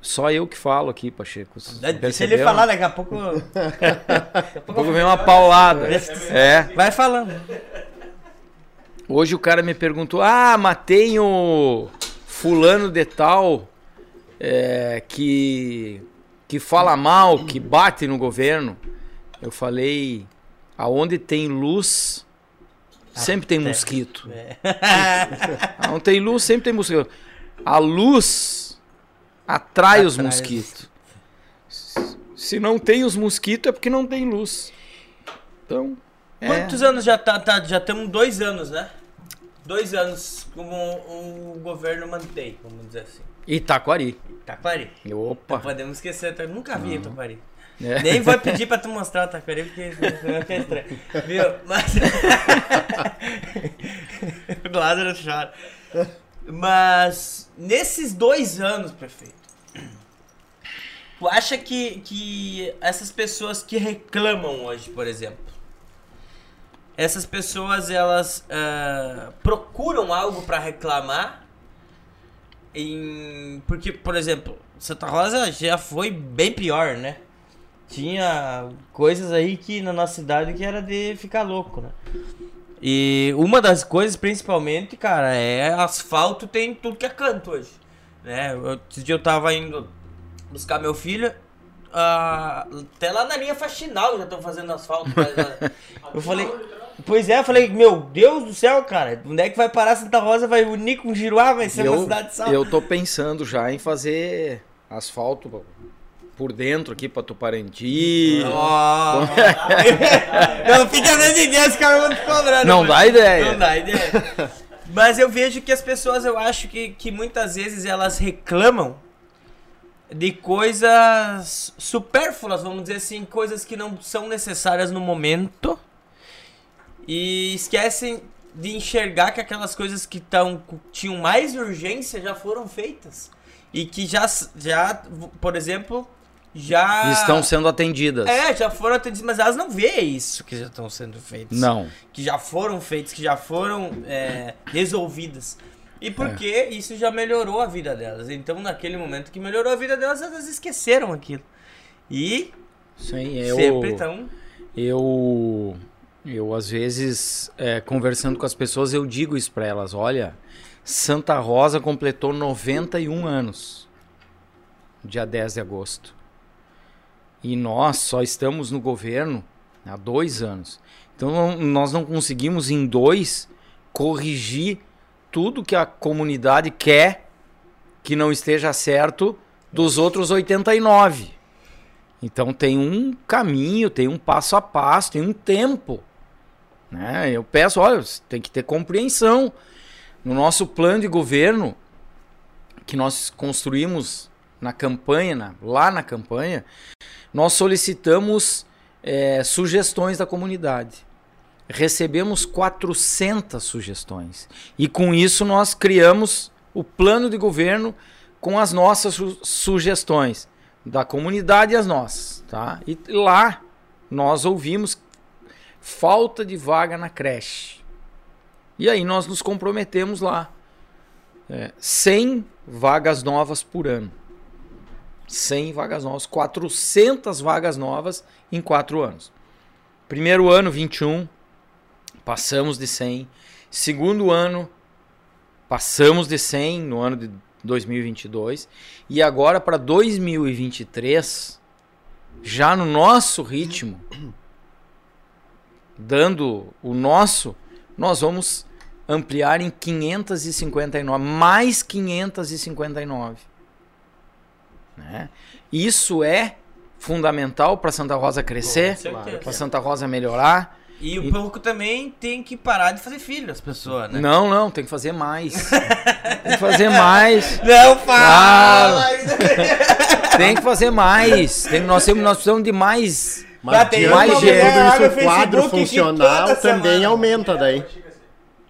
só eu que falo aqui, Pacheco. Se ele percebeu? falar daqui a pouco. Daqui a pouco vem uma paulada. É. Vai falando. Hoje o cara me perguntou: Ah, mas tem o fulano de tal é, que, que fala mal, que bate no governo. Eu falei: aonde tem luz, sempre tem mosquito. Aonde tem luz, sempre tem mosquito. A luz atrai os Atrai. mosquitos. Se não tem os mosquitos, é porque não tem luz. Então. é. Quantos anos já tá, tá- Já temos dois anos, né? Dois anos como o governo mantém, vamos dizer assim. Itaquari. Taquari. Opa. Não podemos esquecer, eu nunca vi Taquari. É. Nem vou pedir pra tu mostrar o Taquari, porque fica estranho. Viu? Mas. o Lázaro chora. Mas, nesses dois anos, prefeito, tu acha que, que essas pessoas que reclamam hoje, por exemplo, essas pessoas elas ah, procuram algo pra reclamar? Em... Porque, por exemplo, Santa Rosa já foi bem pior, né? Tinha coisas aí que na nossa cidade que era de ficar louco, né? E uma das coisas, principalmente, cara, é asfalto tem tudo que é canto hoje. Né? Eu, esse dia eu tava indo buscar meu filho, ah, até lá na linha faxinal já estão fazendo asfalto. mas, ah, eu falei, pois é, eu falei, meu Deus do céu, cara, onde é que vai parar Santa Rosa? Vai unir com Giruá, vai ser uma Eu, cidade só. eu tô pensando já em fazer asfalto por dentro aqui pra Tuparanti. Ó. não fica dando ideia, esse cara muito cobrando. Não mas- dá ideia. Não dá ideia. Mas eu vejo que as pessoas, eu acho que, que muitas vezes elas reclamam de coisas supérfluas, vamos dizer assim, coisas que não são necessárias no momento e esquecem de enxergar que aquelas coisas que tão, tinham mais urgência já foram feitas e que já, já por exemplo, já Estão sendo atendidas. é, já foram atendidas, mas elas não veem isso que já estão sendo feitos. Não. Que já foram feitos, que já foram é, resolvidas. E É. porque isso já melhorou a vida delas. Então, naquele momento que melhorou a vida delas, elas esqueceram aquilo. E Sim, eu, sempre estão. eu, eu às vezes, é, conversando com as pessoas, eu digo isso pra elas. Olha, Santa Rosa completou 91 anos, dia 10 de agosto. E nós só estamos no governo há dois anos. Então não- nós não conseguimos em dois corrigir tudo que a comunidade quer que não esteja certo dos outros 89. Então tem um caminho, tem um passo a passo, tem um tempo. Né? Eu peço, olha, tem que ter compreensão. No nosso plano de governo, que nós construímos na campanha, na- lá na campanha, nós solicitamos eh, sugestões da comunidade. Recebemos 400 sugestões. E com isso nós criamos o plano de governo com as nossas su- sugestões da comunidade e as nossas, tá? E lá nós ouvimos falta de vaga na creche. E aí nós nos comprometemos lá. É, 100 vagas novas por ano. 100 vagas novas, 400 vagas novas em 4 anos. Primeiro ano, 21, passamos de 100. Segundo ano, passamos de 100 no ano de 2022. E agora para 2023, já no nosso ritmo, dando o nosso, nós vamos ampliar em 559, mais 559. Né? Isso é fundamental para Santa Rosa crescer, para Santa Rosa melhorar. E o pouco também tem que parar de fazer filho, as pessoas, né? Não, não, tem que fazer mais. tem que fazer mais. Não fala! Tem que fazer mais. Tem, nós, temos, nós precisamos de mais. Mas Já tem tudo lá isso, no o quadro Facebook que funcional também semana- aumenta daí.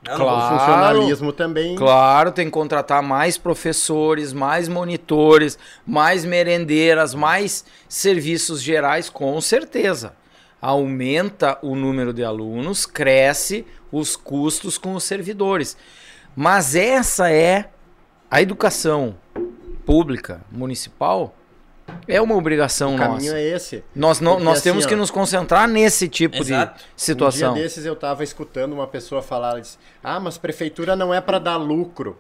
Não, Claro. O funcionalismo também. Claro, tem que contratar mais professores, mais monitores, mais merendeiras, mais serviços gerais, com certeza. Aumenta o número de alunos, cresce os custos com os servidores. Mas essa é a educação pública municipal é uma obrigação O caminho nossa. é esse. Nós, não, nós assim, temos ó, que nos concentrar nesse tipo Exato. de situação. Um dia desses eu tava escutando uma pessoa falar, ela disse, ah, mas prefeitura não é para dar lucro.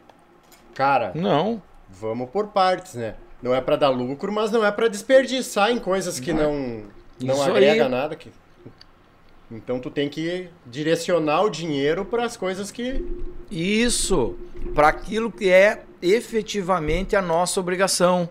Cara, Não, vamos por partes, né? Não é para dar lucro, mas não é para desperdiçar em coisas que não não Isso agrega aí. nada que Então tu tem que direcionar o dinheiro para as coisas que Isso, para aquilo que é efetivamente a nossa obrigação.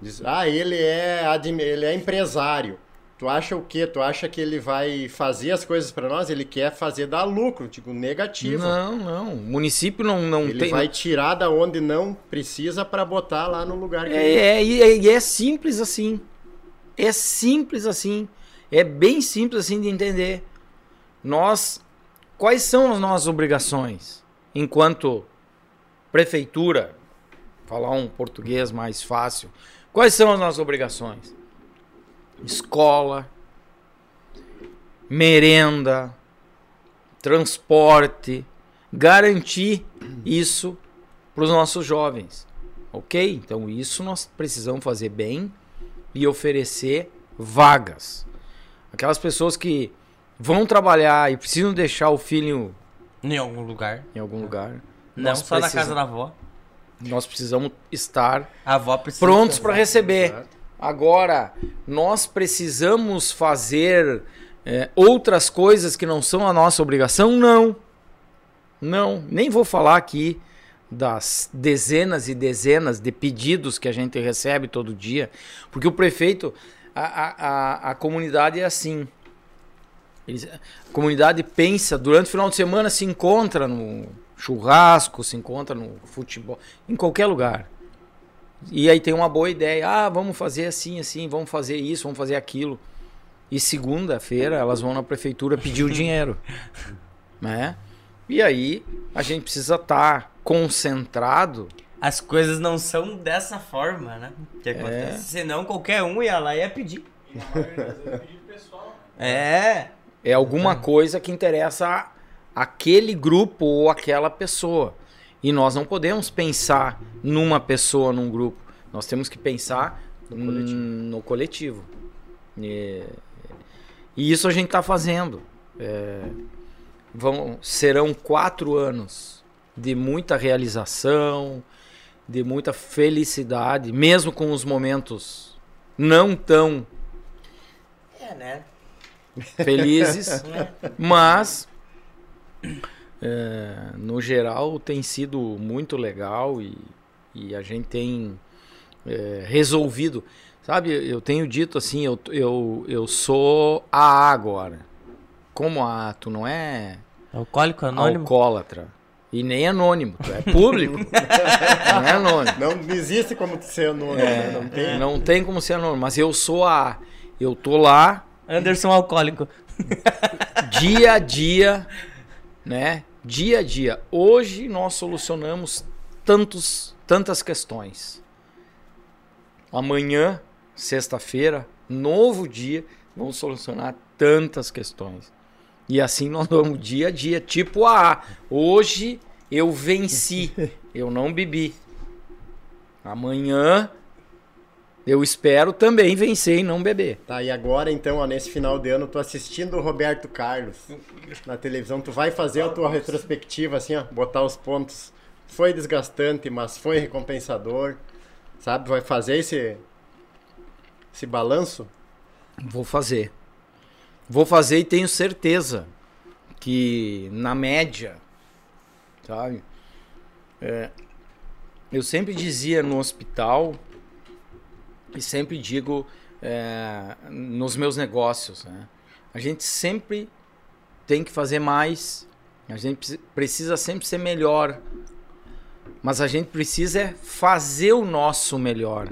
Diz, ah, ele é ele é empresário. Tu acha o quê? Tu acha que ele vai fazer as coisas para nós? Ele quer fazer dar lucro, tipo, negativo. Não, não. O município não, não Ele tem. vai tirar da onde não precisa para botar lá no lugar que É, é, e é, e é simples assim. É simples assim. É bem simples assim de entender. Nós. Quais são as nossas obrigações enquanto prefeitura? Falar um português mais fácil. Quais são as nossas obrigações? Escola, merenda, transporte, garantir isso para os nossos jovens. Ok? Então isso nós precisamos fazer bem e oferecer vagas. Aquelas pessoas que vão trabalhar e precisam deixar o filho Em algum lugar. em algum lugar. Não só na precisamos- casa da avó. Nós precisamos estar precisa. prontos para receber. Agora, nós precisamos fazer é, outras coisas que não são a nossa obrigação? Não. Não. Nem vou falar aqui das dezenas e dezenas de pedidos que a gente recebe todo dia, porque o prefeito, a, a, a, a comunidade é assim. Eles- a comunidade pensa, durante o final de semana se encontra no churrasco, se encontra no futebol, em qualquer lugar. E aí tem uma boa ideia, ah, vamos fazer assim, assim, vamos fazer isso, vamos fazer aquilo. E segunda-feira elas vão na prefeitura pedir o dinheiro, né? E aí a gente precisa estar concentrado. As coisas não são dessa forma, né? Que acontece. Senão qualquer um ia lá e ia pedir. E na maioria das vezes é pedido pessoal. né? É. É alguma coisa que interessa a- aquele grupo ou aquela pessoa. E nós não podemos pensar numa pessoa, num grupo. Nós temos que pensar no coletivo. No coletivo. E, e isso a gente está fazendo. É, vão, serão quatro anos de muita realização, de muita felicidade, mesmo com os momentos não tão É, né? felizes, mas é, no geral tem sido muito legal e, e a gente tem é, resolvido. Sabe, eu tenho dito assim, eu, eu, eu sou AA agora. Como AA, tu não é Alcoólico anônimo. alcoólatra. E nem anônimo, tu é público. não é anônimo. Não existe como ser anônimo, né? Não tem. Não tem como ser anônimo, mas eu sou AA. Eu tô lá Anderson alcoólico. dia a dia, né? Dia a dia. Hoje nós solucionamos tantos, tantas questões. Amanhã, sexta-feira, novo dia, vamos solucionar tantas questões. E assim nós vamos dia a dia, tipo a hoje eu venci, eu não bebi. Amanhã eu espero também vencer e não beber. Tá, e agora então, ó, nesse final de ano, tu assistindo o Roberto Carlos na televisão, tu vai fazer a tua retrospectiva, assim, ó, botar os pontos. Foi desgastante, mas foi recompensador, sabe? Vai fazer esse, esse balanço? Vou fazer. Vou fazer e tenho certeza que na média, sabe? É, eu sempre dizia no hospital e sempre digo é, nos meus negócios, né? A gente sempre tem que fazer mais, a gente preci- precisa sempre ser melhor, mas a gente precisa é fazer o nosso melhor.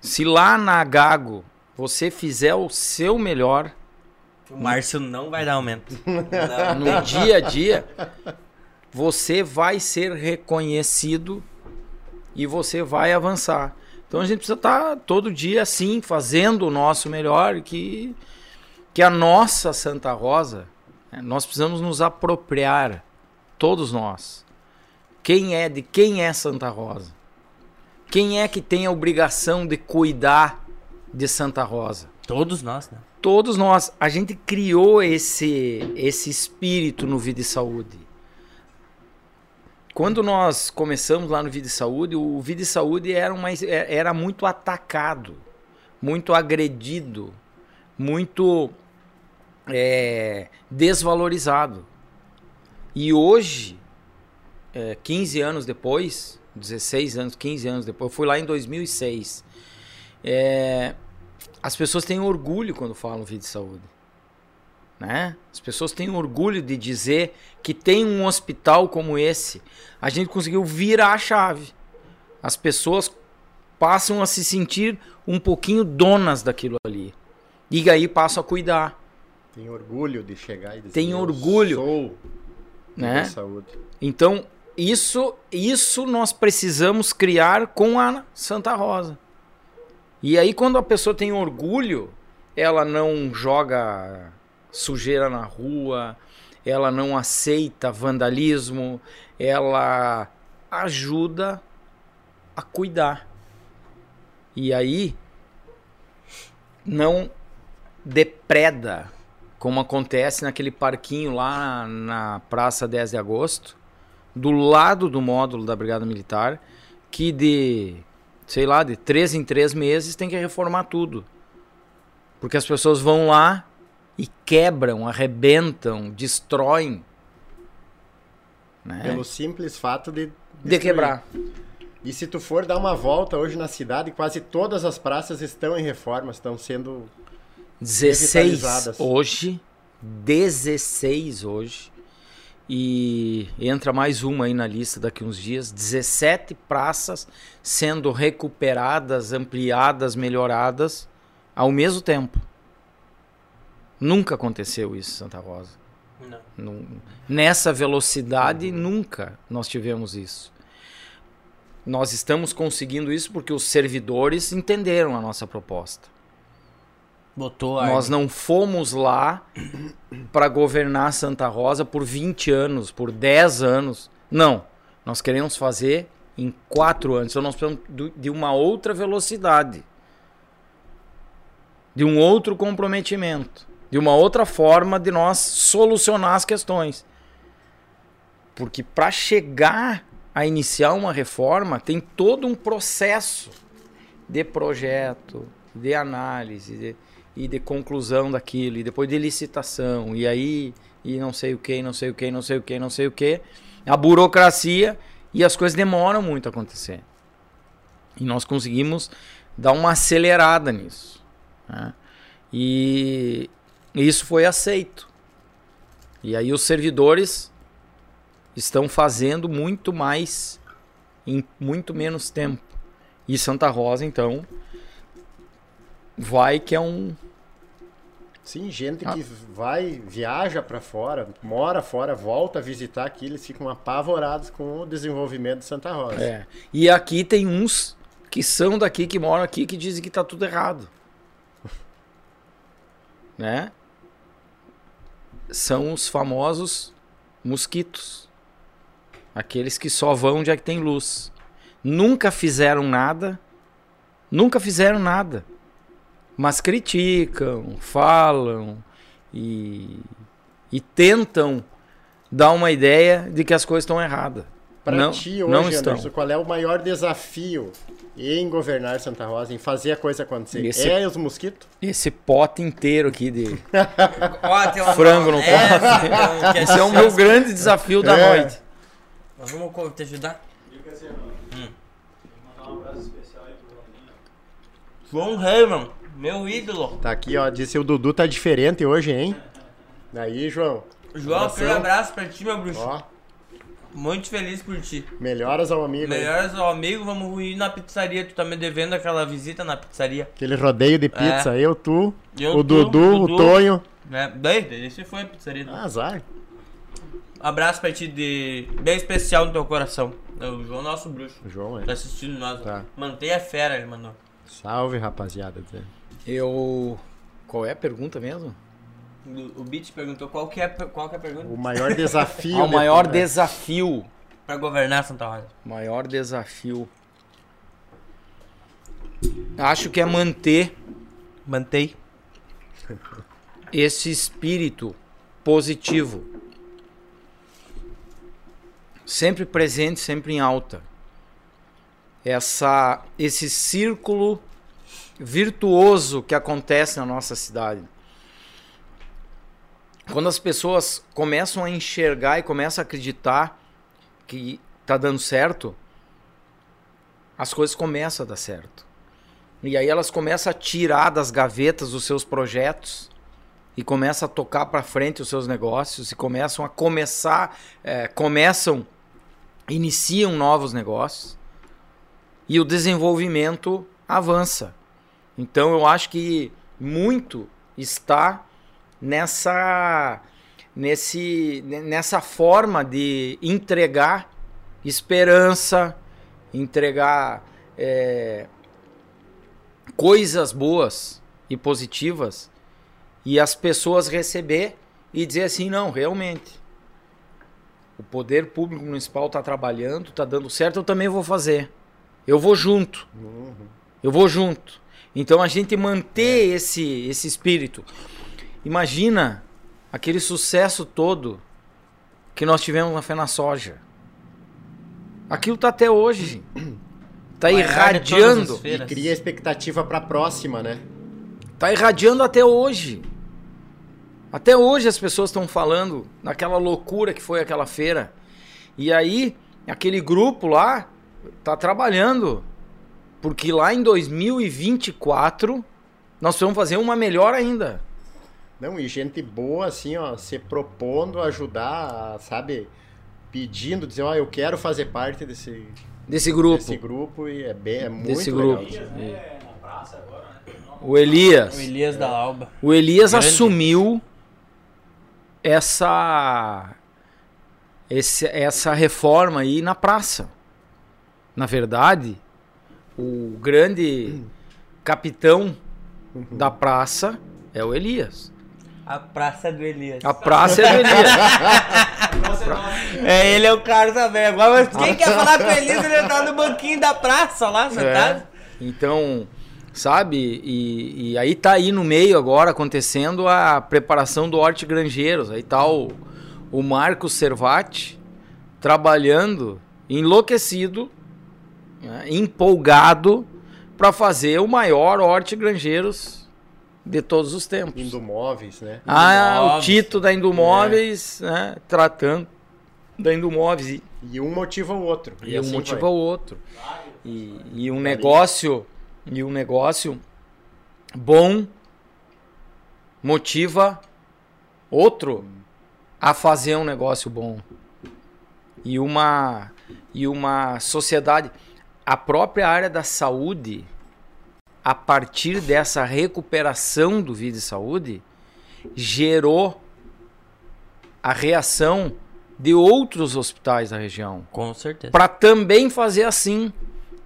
Se lá na Gago você fizer o seu melhor O Márcio não vai dar aumento. no dia a dia, você vai ser reconhecido e você vai avançar. Então a gente precisa estar todo dia assim, fazendo o nosso melhor, que, que a nossa Santa Rosa, né, nós precisamos nos apropriar, todos nós. Quem é, de quem é Santa Rosa? Quem é que tem a obrigação de cuidar de Santa Rosa? Todos nós, né? todos nós, a gente criou esse esse espírito no Vida e Saúde. Quando nós começamos lá no Vida e Saúde, o Vida e Saúde era, uma, era muito atacado, muito agredido, muito é, desvalorizado. E hoje, é, 15 anos depois, 16 anos, 15 anos depois, eu fui lá em 2006. É, as pessoas têm orgulho quando falam vida de saúde. Né? As pessoas têm orgulho de dizer que tem um hospital como esse. A gente conseguiu virar a chave. As pessoas passam a se sentir um pouquinho donas daquilo ali. E aí passam a cuidar. Tem orgulho de chegar e dizer Tem "Eu orgulho", Sou Né? de saúde. Então, isso, isso nós precisamos criar com a Santa Rosa. E aí, quando a pessoa tem orgulho, ela não joga sujeira na rua, ela não aceita vandalismo, ela ajuda a cuidar. E aí, não depreda, como acontece naquele parquinho lá na Praça 10 de Agosto, do lado do módulo da Brigada Militar, que de, sei lá, de três em três meses tem que reformar tudo. Porque as pessoas vão lá e quebram, arrebentam, destroem. Né? Pelo simples fato de. De quebrar. E se tu for dar uma volta hoje na cidade, quase todas as praças estão em reforma, estão sendo 16 Revitalizadas. hoje. 16 hoje. E entra mais uma aí na lista daqui uns dias. 17 praças sendo recuperadas, ampliadas, melhoradas ao mesmo tempo. Nunca aconteceu isso em Santa Rosa. Não. Nessa velocidade, nunca nós tivemos isso. Nós estamos conseguindo isso porque os servidores entenderam a nossa proposta. Botou a. Nós não fomos lá para governar Santa Rosa por 20 anos, por 10 anos. Não. Nós queremos fazer em 4 anos. Então nós precisamos de uma outra velocidade. De um outro comprometimento. De uma outra forma de nós solucionar as questões. Porque para chegar a iniciar uma reforma, tem todo um processo de projeto, de análise, de, e de conclusão daquilo, e depois de licitação, e aí, e não sei o que, não sei o que, não sei o que, não sei o que. A burocracia e as coisas demoram muito a acontecer. E nós conseguimos dar uma acelerada nisso. né? E isso foi aceito. E aí os servidores estão fazendo muito mais em muito menos tempo. E Santa Rosa, então, vai que é um. Sim, gente Ah. que vai, viaja para fora, mora fora, volta a visitar aqui, eles ficam apavorados com o desenvolvimento de Santa Rosa. É. E aqui tem uns que são daqui, que moram aqui, que dizem que tá tudo errado. Né? São os famosos mosquitos. Aqueles que só vão onde é que tem luz. Nunca fizeram nada. Nunca fizeram nada. Mas criticam, falam e, e tentam dar uma ideia de que as coisas estão erradas. Para ti hoje, não estão. Anderson, qual é o maior desafio em governar Santa Rosa, em fazer a coisa acontecer? Esse- É os mosquitos? Esse pote inteiro aqui de. Uma- Frango no É, pote. então, que Esse é o meu grande desafio da É. noite. Nós vamos te ajudar? Diga mano. Mandar um abraço especial aí pro Roninho. João Raymond, meu ídolo. Tá aqui, ó, disse o Dudu tá diferente hoje, hein? Aí, João. João, aquele abraço pra ti, meu bruxo. Ó, Muito feliz por ti. melhoras ao amigo. hein? Melhores ao amigo, vamos ir na pizzaria. Tu tá me devendo aquela visita na pizzaria. Aquele rodeio de pizza, eu, tu, Eu, o tu, Dudu, o o Dudu. Tonho. Né? Daí, você foi a pizzaria. Ah, azar. Abraço pra ti de bem especial no teu coração. É O João, nosso bruxo. O João, Tá é. assistindo nós. Tá. Mantenha a fera, ele mandou. Salve, rapaziada. Eu. Qual é a pergunta mesmo? O, Beat perguntou qual que é, qual que é a pergunta O maior desafio. Ah, o de- maior desafio. pra governar Santa Rosa. Maior desafio. Acho que é manter Mantei. esse espírito positivo. Sempre presente, sempre em alta. Essa, esse círculo virtuoso que acontece na nossa cidade. Quando as pessoas começam a enxergar e começam a acreditar que tá dando certo, as coisas começam a dar certo. E aí elas começam a tirar das gavetas os seus projetos e começam a tocar para frente os seus negócios e começam a começar, é, começam, iniciam novos negócios e o desenvolvimento avança. Então eu acho que muito está nessa nesse nessa forma de entregar esperança, entregar é, coisas boas e positivas e as pessoas receber e dizer assim, não, realmente. O poder público municipal está trabalhando, está dando certo, eu também vou fazer. Eu vou junto. Eu vou junto. Então a gente manter esse, esse espírito. Imagina aquele sucesso todo que nós tivemos na Fena Soja. Aquilo tá até hoje. Tá irradiando. E cria expectativa pra próxima, né? Tá irradiando até hoje. Até hoje as pessoas estão falando naquela loucura que foi aquela feira. E aí, aquele grupo lá tá trabalhando. Porque lá em 2024 nós vamos fazer uma melhor ainda. Não, e gente boa, assim, ó, se propondo ajudar, sabe? Pedindo, dizer, ó, eu quero fazer parte desse, Desse grupo. desse grupo e é, bem, é muito Desse legal. grupo. Elias, né? Na praça agora, né? O Elias. O Elias da Alba. O Elias Grande. assumiu essa esse- essa reforma aí na praça. Na verdade, o grande capitão da praça é o Elias. A praça do Elias. A praça é do Elias. É. É, ele é o cara também. Agora, mas quem quer falar com o Elias, ele tá no banquinho da praça lá, sentado. Então, sabe? E, e aí tá aí no meio agora acontecendo a preparação do Horti Grangeiros. Aí tá o, o Marcos Servati trabalhando, enlouquecido, né, empolgado para fazer o maior Horti Grangeiros de todos os tempos. Indomóveis, né? Ah, o Indumóveis. Tito da Indumóveis, né, tratando da Indumóveis e, E um motiva o outro. e, assim um motiva vai. o outro. E, e um negócio e um negócio bom motiva outro a fazer um negócio bom. E uma e uma sociedade a própria área da saúde a partir dessa recuperação do Vida e Saúde gerou a reação de outros hospitais da região Com certeza. para também fazer assim,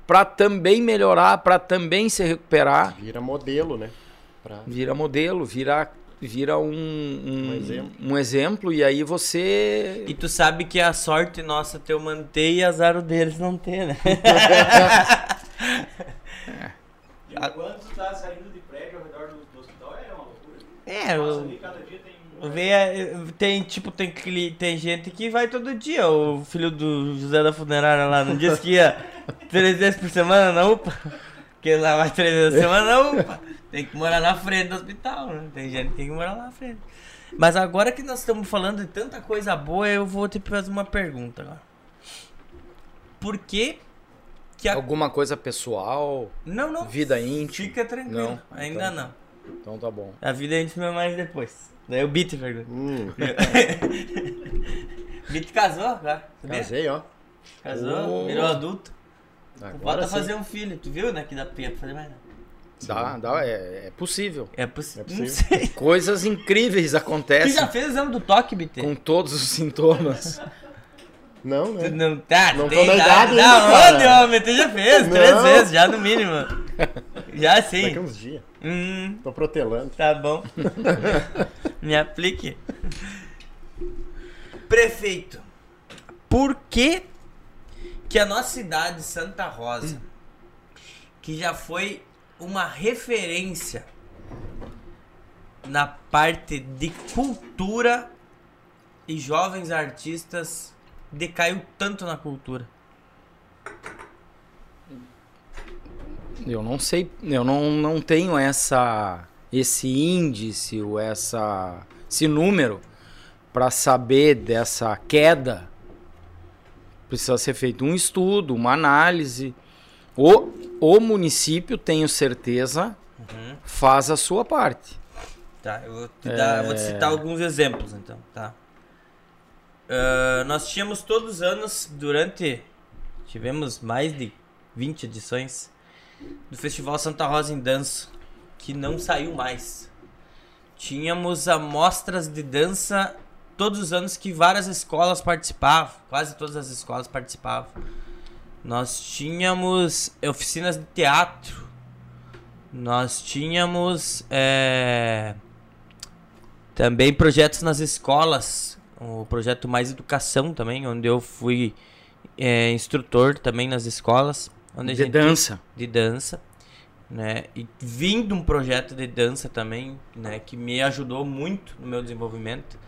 para também melhorar, para também se recuperar, Vira modelo, né? Pra... vira modelo, vira vira um, um, Um exemplo. um exemplo e aí você E tu sabe que a sorte nossa ter eu manter e azar o deles não ter, né? E o quanto tá saindo de prédio ao redor do, do hospital é uma loucura. É, eu, ali, cada dia tem tipo, tem, tem gente que vai todo dia. O filho do José da Funerária lá não disse que ia três vezes por semana na UPA. Porque lá vai três vezes por semana na UPA. Tem que morar na frente do hospital, né? Tem gente que tem que morar lá na frente. Mas agora que nós estamos falando de tanta coisa boa, eu vou te fazer uma pergunta agora. Por que que a... alguma coisa pessoal, Não, não. vida íntima. Fica tranquilo. Não, Ainda então. não. Então tá bom. A vida íntima é mais depois. Daí o Beat pergunta. Hum, Beat casou agora. sabia? casei, ó. Casou, Oh. virou adulto. Agora sim. fazer um filho. Tu viu, né? Que dá pra fazer mais nada. Dá, dá, é, é possível. É, possi É Não possível. sei. Coisas incríveis Tu acontecem já fez o exame do toque, BT? com todos os sintomas. Não, Tu né? não tá, Não tu tô tem na idade. idade Da ainda, onde, cara. homem? Tu já fez Não. três vezes, já no mínimo. Já Daqui sim. uns dias. Hum, Tô protelando. tá bom. Me aplique. Prefeito, por que que a nossa cidade, Santa Rosa, que já foi uma referência na parte de cultura e jovens artistas, decaiu tanto na cultura? Eu não sei, eu não, não tenho essa esse índice ou essa esse número para saber dessa queda. Precisa ser feito um estudo, uma análise. O, o município, tenho certeza, faz a sua parte. Tá, eu vou te, dar- eu vou te citar alguns exemplos então, tá? Ah, nós tínhamos todos os anos, durante. Tivemos mais de 20 edições do Festival Santa Rosa em Dança, que não saiu mais. Tínhamos amostras de dança todos os anos que várias escolas participavam, quase todas as escolas participavam. Nós tínhamos oficinas de teatro. Nós tínhamos é, também projetos nas escolas. O projeto Mais Educação também, onde eu fui é, instrutor também nas escolas. De gente- dança. de dança, né? E vindo um projeto de dança também, né? Que me ajudou muito no meu desenvolvimento.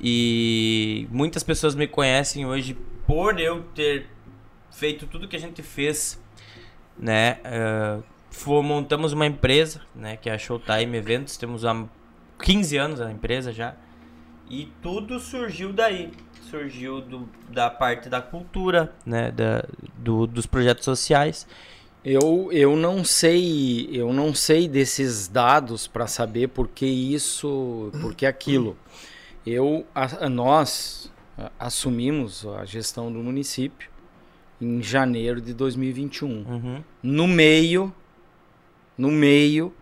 E muitas pessoas me conhecem hoje por eu ter feito tudo que a gente fez, né? eh, fo- montamos uma empresa, né? Que é a Showtime Eventos. Temos há 15 anos a empresa já. E tudo surgiu daí. Surgiu do, da parte da cultura, né? Da, do, dos projetos sociais. Eu, eu não sei, eu não sei desses dados para saber por que isso, por que aquilo. Eu, a, nós assumimos a gestão do município em janeiro de 2021, Uhum. no meio, no meio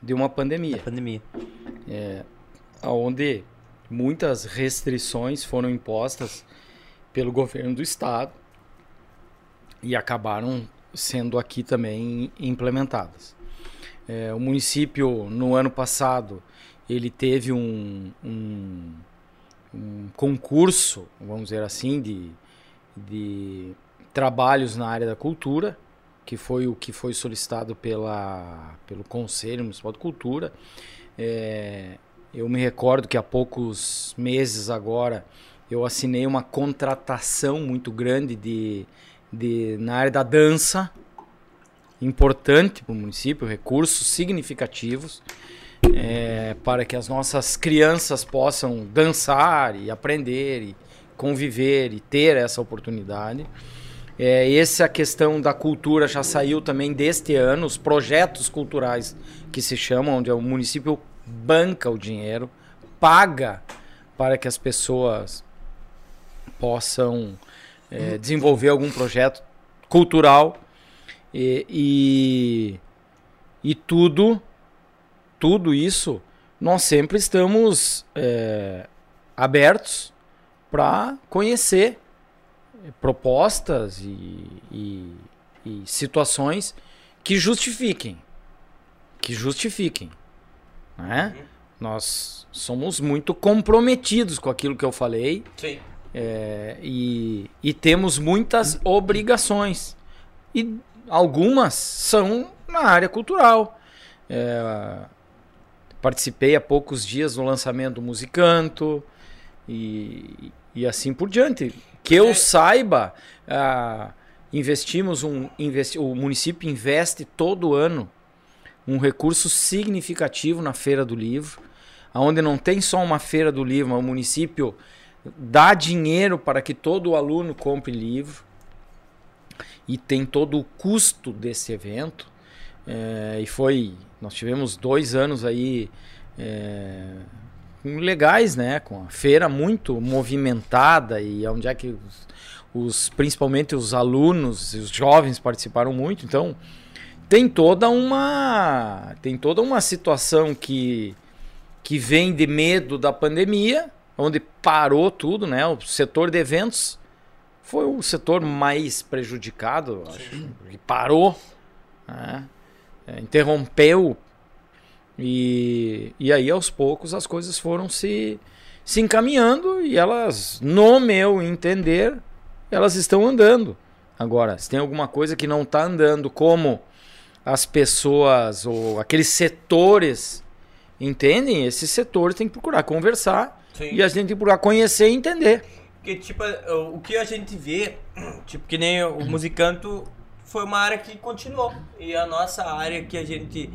de uma pandemia. Da pandemia. onde muitas restrições foram impostas pelo governo do estado e acabaram sendo aqui também implementadas. É, o município no ano passado ele teve um, um, um concurso, vamos dizer assim, de, de trabalhos na área da cultura, que foi o que foi solicitado pela, pelo Conselho Municipal de Cultura. É, eu me recordo que há poucos meses agora eu assinei uma contratação muito grande de, de na área da dança, importante para o município, recursos significativos é, para que as nossas crianças possam dançar e aprender e conviver e ter essa oportunidade. É, essa questão da cultura já saiu também deste ano, os projetos culturais que se chamam, onde o município banca o dinheiro, paga para que as pessoas possam é, desenvolver algum projeto cultural. E, e, e tudo, tudo isso nós sempre estamos é, abertos para conhecer propostas e, e, e situações que justifiquem, que justifiquem, né? Nós somos muito comprometidos com aquilo que eu falei Sim. é, e, e temos muitas obrigações. E algumas são na área cultural. É, participei há poucos dias do lançamento do Musicanto e, e assim por diante. Que eu É. saiba, ah, investimos um. Investi, o município investe todo ano um recurso significativo na Feira do Livro, onde não tem só uma Feira do Livro, mas o município dá dinheiro para que todo aluno compre livro e tem todo o custo desse evento. É, e foi, nós tivemos dois anos aí é, legais, né? Com a feira muito movimentada e onde é que os, os- principalmente os alunos os jovens participaram muito. Então tem toda uma tem toda uma situação que que vem de medo da pandemia, onde parou tudo, né? O setor de eventos foi o setor mais prejudicado, acho, porque parou, né? É, interrompeu e, e aí aos poucos as coisas foram se, se encaminhando e elas, no meu entender, elas estão andando. Agora, se tem alguma coisa que não está andando como as pessoas ou aqueles setores entendem, esses setores tem que procurar conversar Sim. e a gente tem que procurar conhecer e entender. Porque, tipo, o que a gente vê, tipo, que nem o musicanto foi uma área que continuou. E a nossa área que a gente,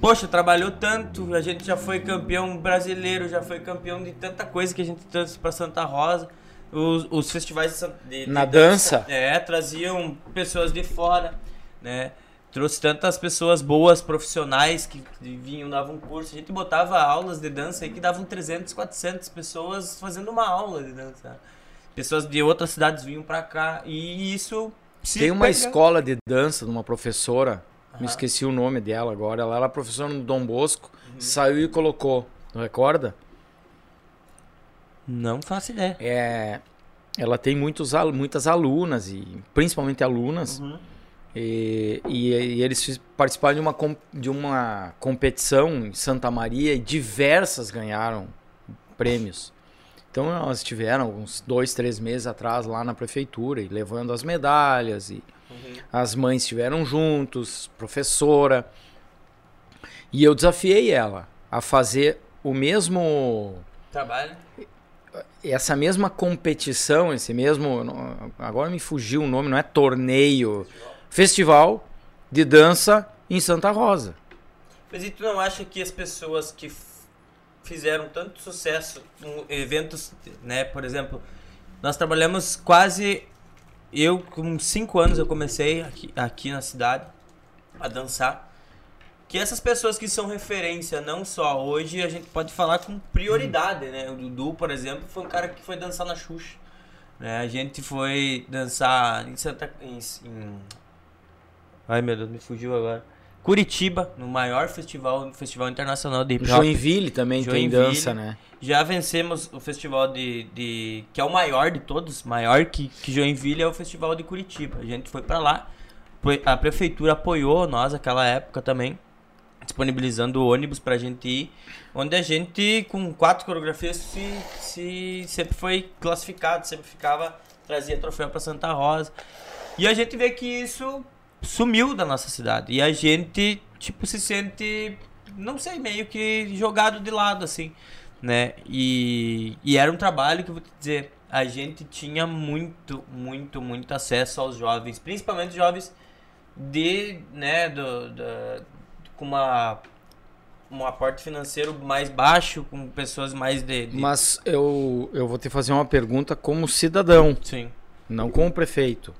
poxa, trabalhou tanto, a gente já foi campeão brasileiro, já foi campeão de tanta coisa que a gente trouxe pra Santa Rosa. Os, os festivais de, de- de Na dança. É, traziam pessoas de fora, né? Trouxe tantas pessoas boas, profissionais, que vinham, davam curso. A gente botava aulas de dança aí que davam 300, 400 pessoas fazendo uma aula de dança. Pessoas de outras cidades vinham pra cá e isso... Tem uma pega- escola de dança de uma professora, me Aham. esqueci o nome dela agora, ela era professora no Dom Bosco, saiu e colocou, não recorda? Não faço ideia. É, ela tem muitos, muitas alunas, e principalmente alunas, Uhum. E, e- e eles participaram de uma, de uma competição em Santa Maria e diversas ganharam prêmios. Então elas estiveram uns dois, três meses atrás lá na prefeitura e levando as medalhas e as mães estiveram juntos, professora. E eu desafiei ela a fazer o mesmo Trabalho. essa mesma competição, esse mesmo. Agora me fugiu o nome, não é torneio. Festival de dança em Santa Rosa. Mas e tu não acha que as pessoas que fizeram tanto sucesso com eventos, né? Por exemplo, nós trabalhamos quase. Eu, com 5 anos, eu comecei aqui, aqui na cidade a dançar. Que essas pessoas que são referência, não só hoje, a gente pode falar com prioridade, né? O Dudu, por exemplo, foi um cara que foi dançar na Xuxa. Né? A gente foi dançar em Santa. Em, em... Ai meu Deus, me fugiu agora. Curitiba, no maior festival, festival internacional de hip hop. Joinville também Joinville. tem dança, né? Já vencemos o festival de, de. que é o maior de todos, maior que, que Joinville é o festival de Curitiba. A gente foi pra lá. A prefeitura apoiou nós naquela época também, disponibilizando ônibus pra gente ir. Onde a gente, com quatro coreografias, se, se sempre foi classificado, sempre ficava, trazia troféu pra Santa Rosa. E a gente vê que isso sumiu da nossa cidade. E a gente, tipo, se sente, não sei, meio que jogado de lado, assim, né? E, e era um trabalho que eu vou te dizer, a gente tinha muito, muito, muito acesso aos jovens, principalmente jovens de, né, do, da- com uma um aporte financeiro mais baixo, com pessoas mais de, de- Mas eu, eu vou te fazer uma pergunta como cidadão, sim. não como prefeito.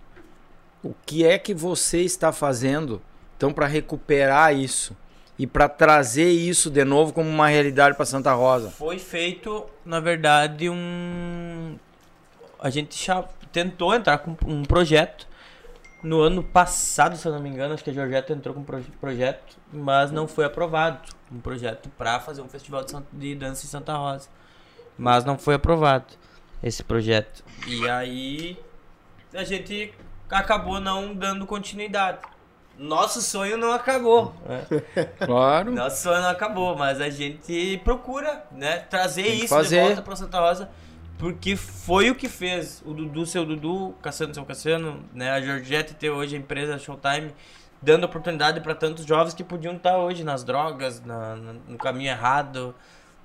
O que é que você está fazendo então para recuperar isso e para trazer isso de novo como uma realidade para Santa Rosa? Foi feito, na verdade, um. A gente já tentou entrar com um projeto. No ano passado, se eu não me engano, acho que a Georgette entrou com um proje- projeto, mas não foi aprovado. Um projeto para fazer um festival de, San- de dança em Santa Rosa. Mas não foi aprovado esse projeto. E aí a gente acabou não dando continuidade. Nosso sonho não acabou. né? Claro. Nosso sonho não acabou, mas a gente procura, né, trazer isso fazer. de volta pra Santa Rosa, porque foi o que fez o Dudu, seu Dudu, Cassiano, seu Cassiano, né, a Georgette ter hoje a empresa Showtime, dando oportunidade para tantos jovens que podiam estar hoje nas drogas, na- no caminho errado,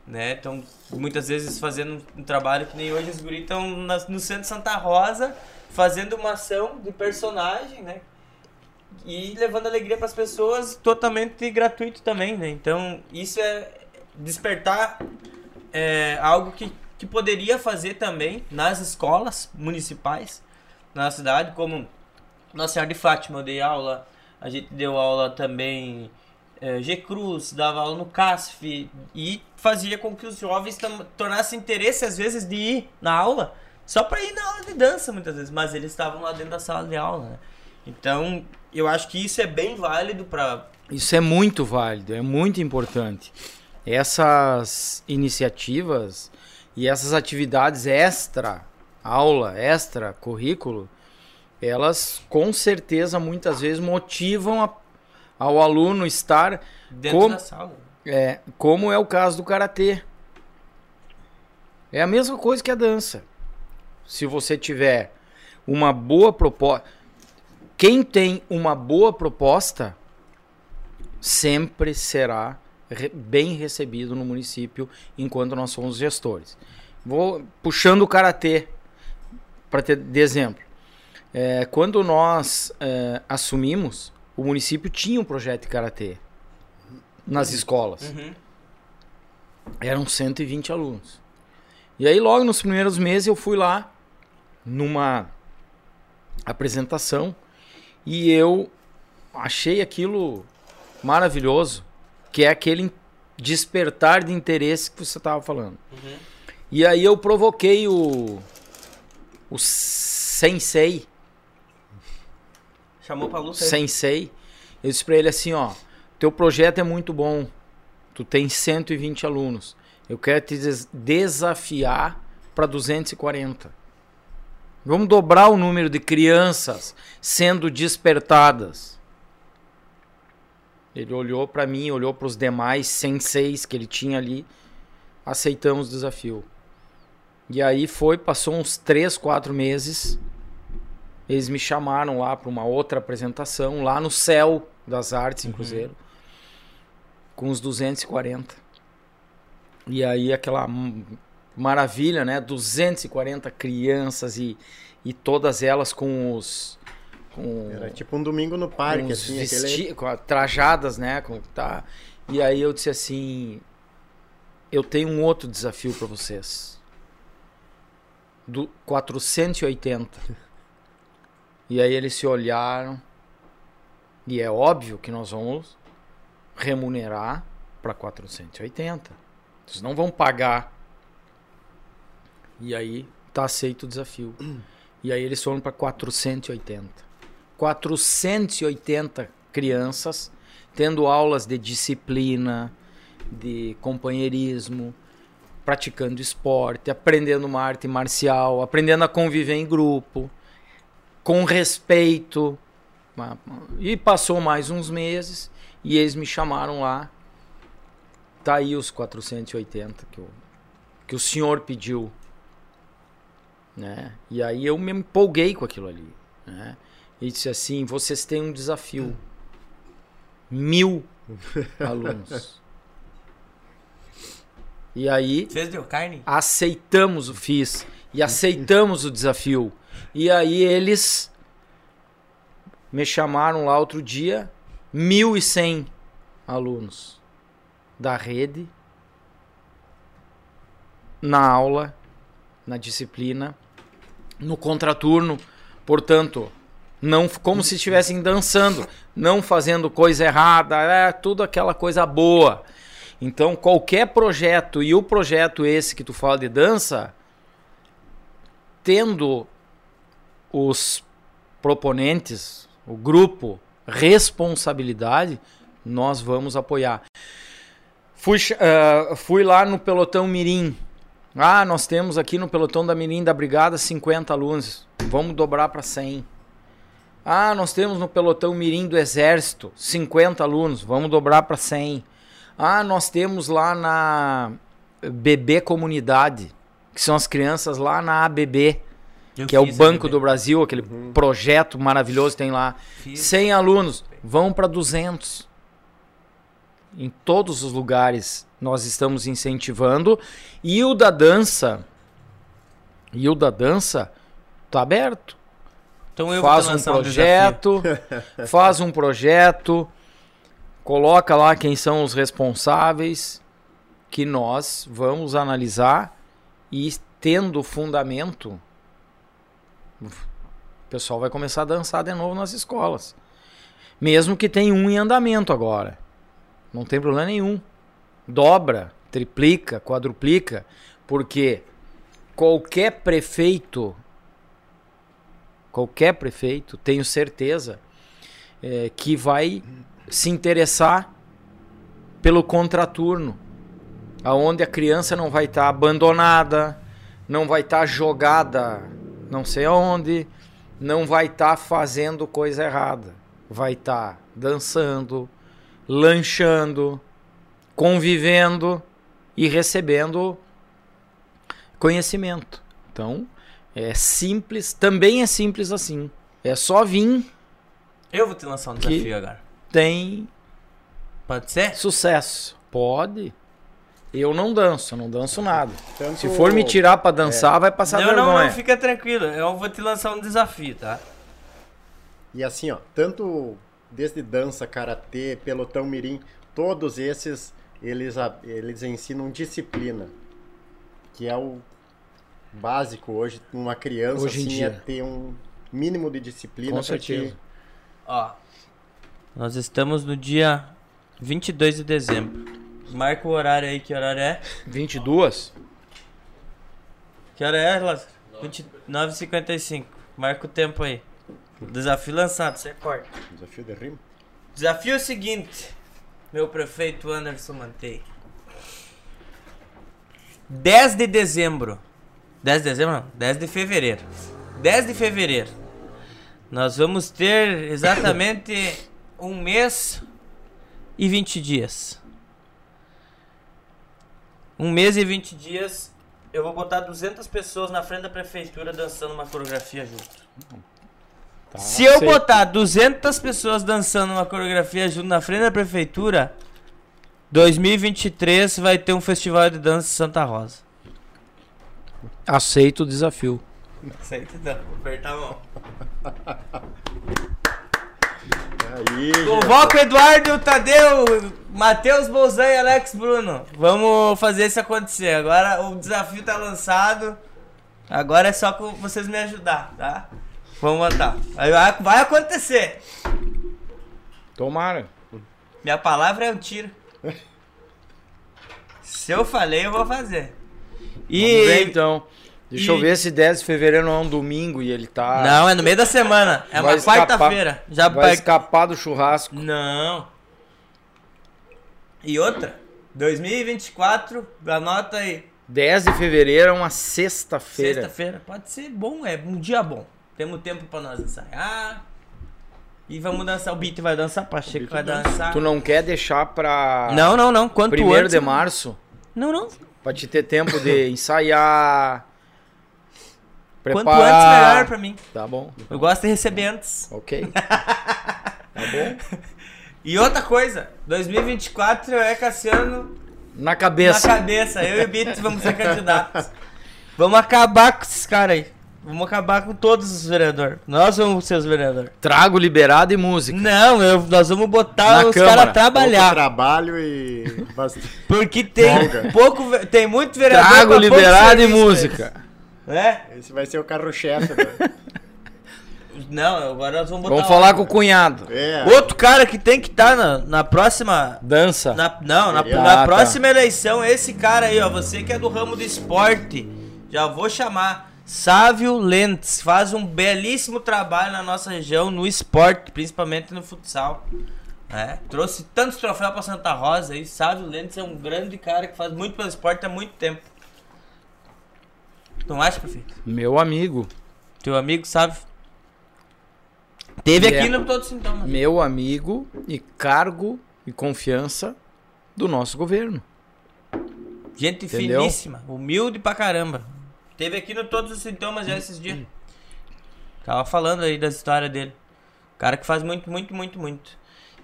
né, então muitas vezes fazendo um trabalho que nem hoje os guris estão no centro Santa Rosa, fazendo uma ação de personagem, né, e levando alegria para as pessoas totalmente gratuito também, né? Então, isso é despertar é, algo que, que poderia fazer também nas escolas municipais na cidade, como Nossa Senhora de Fátima, eu dei aula, a gente deu aula também é, G Cruz, dava aula no CASF e fazia com que os jovens tornassem interesse às vezes de ir na aula só para ir na aula de dança muitas vezes, mas eles estavam lá dentro da sala de aula, né? Então, eu acho que isso é bem válido para Isso é muito válido, é muito importante. Essas iniciativas e essas atividades extra aula, extra currículo, elas com certeza muitas vezes motivam a- ao aluno estar dentro Como- da sala. é, como é o caso do karatê. É a mesma coisa que a dança. Se você tiver uma boa proposta, quem tem uma boa proposta sempre será re- bem recebido no município enquanto nós somos gestores. Vou puxando o karatê para ter de exemplo. É, quando nós é, assumimos, o município tinha um projeto de karatê nas escolas. Uhum. Eram 120 alunos. E aí, logo nos primeiros meses, eu fui lá numa apresentação e eu achei aquilo maravilhoso, que é aquele despertar de interesse que você estava falando. Uhum. E aí eu provoquei o o sensei, Chamou pra luta. sensei. Eu disse pra ele assim, ó, teu projeto é muito bom. Tu tem 120 alunos. Eu quero te des- desafiar para 240. Vamos dobrar o número de crianças sendo despertadas. Ele olhou para mim, olhou para os demais senseis que ele tinha ali. Aceitamos o desafio. E aí foi, passou uns 3, 4 meses. Eles me chamaram lá para uma outra apresentação, lá no Céu das Artes, em Cruzeiro, com os 240. E aí aquela maravilha, né? 240 crianças e, e todas elas com os. Com, Era tipo um domingo no parque, assim, vesti- aquele... trajadas, né? Com, tá. E aí eu disse assim: eu tenho um outro desafio para vocês. Do 480. E aí eles se olharam. E é óbvio que nós vamos remunerar para 480. Vocês não vão pagar. E aí tá aceito o desafio. E aí eles foram para 480. 480 crianças tendo aulas de disciplina, de companheirismo, praticando esporte, aprendendo uma arte marcial, aprendendo a conviver em grupo, com respeito. E passou mais uns meses e eles me chamaram lá. Tá aí os 480 que o, que o senhor pediu. Né? E aí eu me empolguei com aquilo ali. Né? E disse assim: vocês têm um desafio. Mil alunos. E aí. Vocês deu carne? Aceitamos o FIS. E aceitamos o desafio. E aí eles me chamaram lá outro dia. 1.100 alunos da rede na aula, na disciplina, no contraturno. Portanto, não como se estivessem dançando, não fazendo coisa errada, é tudo aquela coisa boa. Então, qualquer projeto, e o projeto esse que tu fala de dança, tendo os proponentes, o grupo, responsabilidade, nós vamos apoiar. Fui, uh, fui lá no pelotão Mirim. Ah, nós temos aqui no pelotão da Mirim da Brigada 50 alunos. Vamos dobrar para 100. Ah, nós temos no pelotão Mirim do Exército 50 alunos. Vamos dobrar para 100. Ah, nós temos lá na BB Comunidade, que são as crianças lá na ABB, Eu que é o Banco do Brasil, aquele projeto maravilhoso que tem lá. Fiz. 100 alunos, vão para 200. Em todos os lugares nós estamos incentivando. E o da dança, e o da dança tá aberto. Então eu faz um projeto, faz um projeto, coloca lá quem são os responsáveis, que nós vamos analisar e tendo fundamento, o pessoal vai começar a dançar de novo nas escolas. Mesmo que tenha um em andamento agora. Não tem problema nenhum. Dobra, triplica, quadruplica, porque qualquer prefeito qualquer prefeito, tenho certeza, é, que vai se interessar pelo contraturno, aonde a criança não vai estar abandonada, não vai estar jogada não sei aonde, não vai estar fazendo coisa errada, vai estar dançando, lanchando, convivendo e recebendo conhecimento. Então, é simples, também é simples assim. É só vir, Eu vou te lançar um desafio agora. tem Pode ser? sucesso. Pode. Eu não danço, não danço nada. Tanto- Se for me tirar pra dançar, vai passar não, não, vergonha. não, fica tranquilo. Eu vou te lançar um desafio, tá? E assim, ó, tanto desde dança, karatê, pelotão mirim, todos esses eles eles ensinam disciplina, que é o básico hoje uma criança Hoje assim dia. é ter um mínimo de disciplina Com certeza. Ó. Nós estamos no dia 22 de dezembro. Marca o horário aí, que horário é? 22? Que hora é, Lázaro? 29h55. Marca o tempo aí. Desafio lançado, você corta. desafio de rima. Desafio é o seguinte, meu prefeito Anderson Mantei. 10 de dezembro. 10 de dezembro não, 10 de fevereiro. 10 de fevereiro. Nós vamos ter exatamente um mês e 20 dias. Um mês e 20 dias. Eu vou botar 200 pessoas na frente da prefeitura dançando uma coreografia junto. Tá, Se eu botar 200 pessoas dançando uma coreografia junto na frente da prefeitura, 2023 vai ter um festival de dança em Santa Rosa. Aceito o desafio. Aceita então, vou apertar a mão. Aí, Convoca o Eduardo Tadeu Matheus Bolzan e Alex Bruno. Vamos fazer isso acontecer. Agora o desafio tá lançado. Agora é só com vocês me ajudar, tá? Vamos botar. Vai, vai acontecer. Tomara. Minha palavra é um tiro. Se eu falei, eu vou fazer. E. Vamos ver então. Deixa eu e- ver se 10 de fevereiro não é um domingo e ele tá. Não, é no meio da semana. É Vai uma quarta-feira. Já Vai vai. escapar do churrasco. Não. E outra? 2024, anota aí. 10 de fevereiro é uma sexta-feira. Sexta-feira. Pode ser bom, é um dia bom. Temos tempo pra nós ensaiar. E vamos dançar. O Beat vai dançar, Pacheco vai dançar. Tu não quer deixar pra Não, não, não. Quanto primeiro antes. de março? Não, não. Pra te ter tempo de ensaiar. Quanto Preparar. antes, melhor pra mim. Tá bom. Eu gosto de receber antes. Ok. tá bom. E outra coisa, 2024 é Cassiano Na cabeça. na cabeça. Eu e o Beat vamos ser candidatos. Vamos acabar com esses caras aí. Vamos acabar com todos os vereadores. Nós vamos ser os vereadores. Trago liberado e música. Não, eu- nós vamos botar Na os caras Pouco trabalhar. trabalho e. Porque tem pouco, tem muito vereador. Trago liberado e música. É? Esse vai ser o carro-chefe. né? Não, agora nós vamos botar. Vamos falar com o cunhado. É. Outro cara que tem que estar na, na próxima. Dança. Na, não, na, Ah, na tá. próxima eleição, esse cara aí, ó. Você que é do ramo do esporte, já vou chamar. Sávio Lentes faz um belíssimo trabalho na nossa região no esporte, principalmente no futsal. É, trouxe tantos troféus pra Santa Rosa aí. Sávio Lentes é um grande cara que faz muito pelo esporte há muito tempo. Não acha, prefeito? Meu amigo. Teu amigo Sávio. Teve É. aqui no Todo Sintoma. Meu amigo e cargo e confiança do nosso governo. Gente Entendeu? finíssima, humilde pra caramba. Teve aqui no Todos os Sintomas já esses dias. Tava falando aí das histórias dele. Cara que faz muito, muito, muito, muito.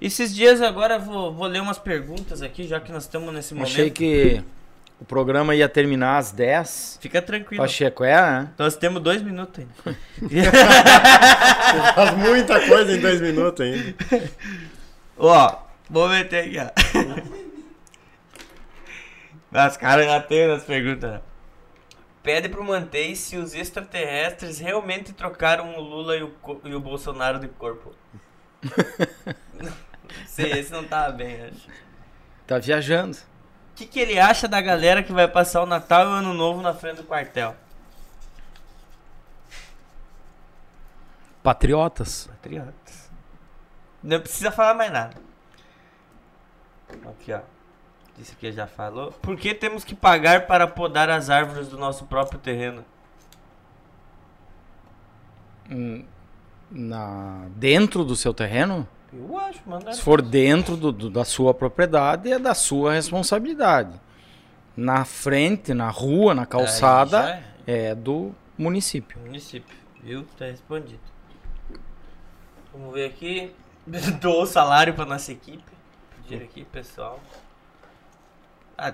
Esses dias agora eu vou, vou ler umas perguntas aqui, já que nós estamos nesse momento. Achei que o programa ia terminar às 10. Fica tranquilo. Pacheco, é, né? Nós temos dois minutos ainda. Faz muita coisa em dois minutos ainda. Ó, vou meter aqui, ó. Os caras já tem nas perguntas. né? Pede pro Mantei se os extraterrestres realmente trocaram o Lula e o, e o Bolsonaro de corpo. Sei, esse não tava bem, acho. Tá viajando. O que, que ele acha da galera que vai passar o Natal e o Ano Novo na frente do quartel? Patriotas. Patriotas. Não precisa falar mais nada. Aqui, ó. Isso aqui já falou. Por que temos que pagar para podar as árvores do nosso próprio terreno? Hum, Na... Dentro do seu terreno? Eu acho. Se for dentro do- do- da sua propriedade, é da sua responsabilidade. Na frente, na rua, na calçada, é. é do município. Município, viu? Tá respondido. Vamos ver aqui. Dou o salário pra nossa equipe. Pedir aqui, pessoal. Ah,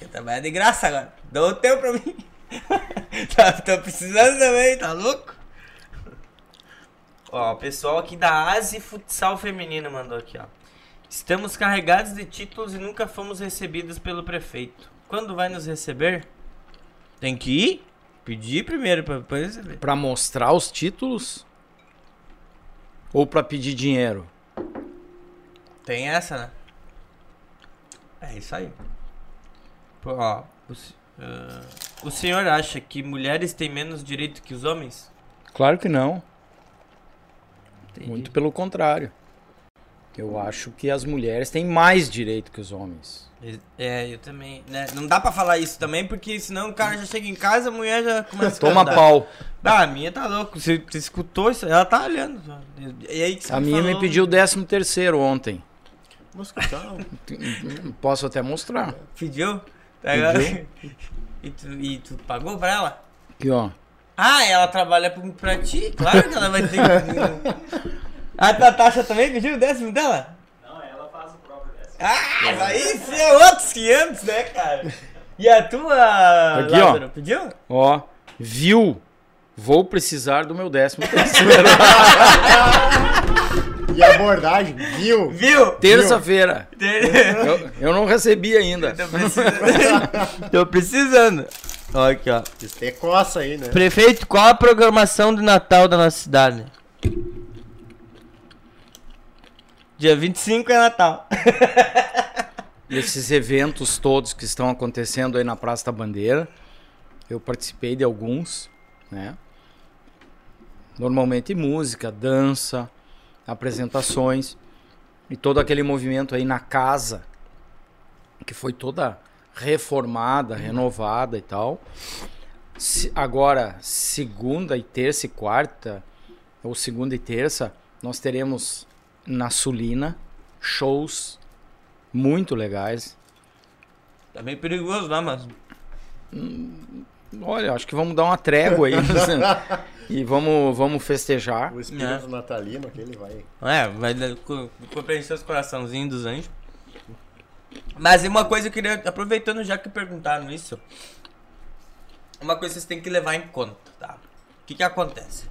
eu trabalho de graça agora. Dou o teu pra mim. tá, tô precisando também, tá louco? Ó, o pessoal aqui da Asi Futsal Feminino mandou aqui, ó. Estamos carregados de títulos e nunca fomos recebidos pelo prefeito. Quando vai nos receber? Tem que ir? Pedir primeiro pra depois receber. Pra mostrar os títulos? Ou pra pedir dinheiro? Tem essa, né? É isso aí. Pô, ó, o, ah, o senhor acha que mulheres têm menos direito que os homens? Claro que não. Entendi. Muito pelo contrário. Eu acho que as mulheres têm mais direito que os homens. É, eu também. Né? Não dá pra falar isso também, porque senão o cara já chega em casa, a mulher já começa a Toma pau. Ah, a minha tá louco. Você, você escutou isso? Ela tá olhando. E aí que você A minha me falou- pediu o 13 terceiro ontem. Posso até mostrar. Pediu? Agora- E tu, e tu pagou pra ela? Aqui, ó. Ah, ela trabalha pra, ti? Claro que ela vai ter que. A Natasha também pediu o décimo dela? Não, ela faz o próprio décimo. Ah, mas aí sim é outros 500, né, cara? E a tua, Aqui, ó. Lázaro, pediu? Ó, viu? Vou precisar do meu décimo terceiro. E a abordagem, viu? Viu? Terça-feira. Eu, eu não recebi ainda. Tô precisando. Tô precisando. Ó, aqui, ó. Isso tem coça aí, né? Prefeito, qual a programação do Natal da nossa cidade? Dia 25 é Natal. Esses eventos todos que estão acontecendo aí na Praça da Bandeira, eu participei de alguns, né? Normalmente música, dança, apresentações e todo aquele movimento aí na casa que foi toda reformada, renovada e tal. Se- agora, segunda e terça e quarta, ou segunda e terça, nós teremos na Sulina shows muito legais. Tá meio perigoso lá, mas. Olha, acho que vamos dar uma trégua aí e vamos, vamos festejar. O espírito É. natalino, aquele vai. É, vai dar- co- co- preencher os coraçãozinhos dos anjos. Mas uma coisa eu queria, aproveitando já que perguntaram isso, uma coisa que vocês têm que levar em conta, tá? O que que acontece?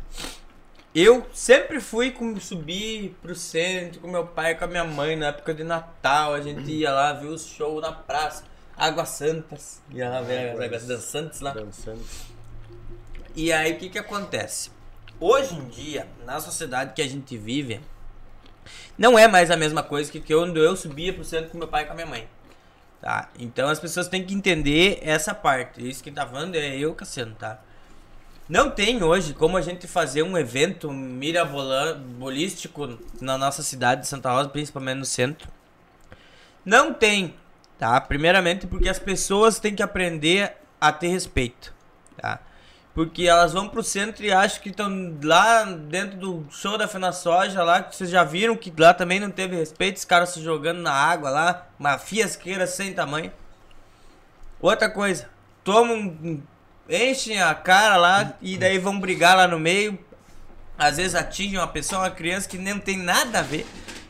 Eu sempre fui com, subir pro centro com meu pai e com a minha mãe na época de Natal. A gente ia lá ver os shows na praça. Águas Santas. Ia lá ver as Águas Dançantes lá. Dançando. E aí o que que acontece? Hoje em dia, na sociedade que a gente vive, não é mais a mesma coisa que quando eu subia pro centro com meu pai e com a minha mãe. Tá? Então as pessoas têm que entender essa parte. Isso que tá falando é eu, Cassiano, tá? Não tem hoje como a gente fazer um evento mirabolístico na nossa cidade de Santa Rosa, principalmente no centro. Não tem, tá? Primeiramente porque as pessoas têm que aprender a ter respeito? Porque elas vão pro centro e acham que estão lá dentro do show da Fena Soja lá, que vocês já viram que lá também não teve respeito, os caras se jogando na água lá, uma fiasqueira sem tamanho. Outra coisa, tomam, enchem a cara lá e daí vão brigar lá no meio. Às vezes atingem uma pessoa, uma criança que nem tem nada a ver.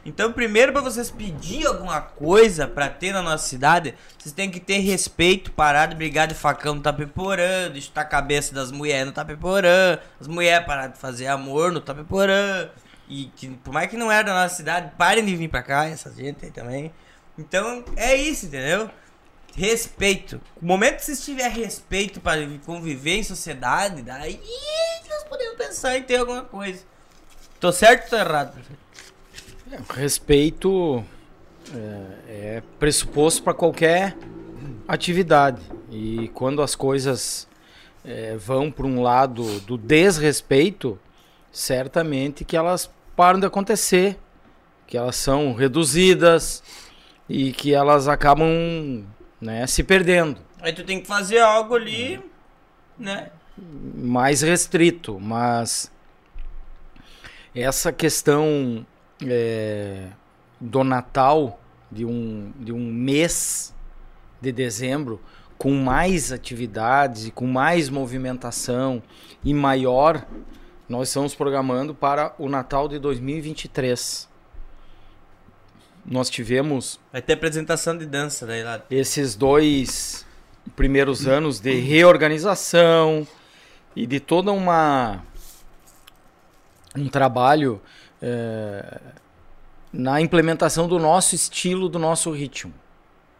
Então, primeiro, para vocês pedir alguma coisa pra ter na nossa cidade, vocês têm que ter respeito, parar de brigar de facão no Tapeporã, de chutar a cabeça das mulheres no Tapeporã, as mulheres parar de fazer amor no Tapeporã. E que, por mais que não é da nossa cidade, parem de vir pra cá, essa gente aí também. Então, é isso, entendeu? Respeito. No momento que vocês tiverem respeito para conviver em sociedade, daí nós podemos pensar em ter alguma coisa. Tô certo ou tô errado? Respeito é, é pressuposto para qualquer atividade. E quando as coisas é, vão para um lado do desrespeito, certamente que elas param de acontecer, que elas são reduzidas e que elas acabam né, se perdendo. Aí tu tem que fazer algo ali, né? mais restrito, mas essa questão é, do Natal, de um, de um mês de dezembro, com mais atividades e com mais movimentação e maior, nós estamos programando para o Natal de 2023. Nós tivemos Vai ter apresentação de dança daí lá. esses dois primeiros anos de reorganização e de toda uma um trabalho eh, na implementação do nosso estilo, do nosso ritmo.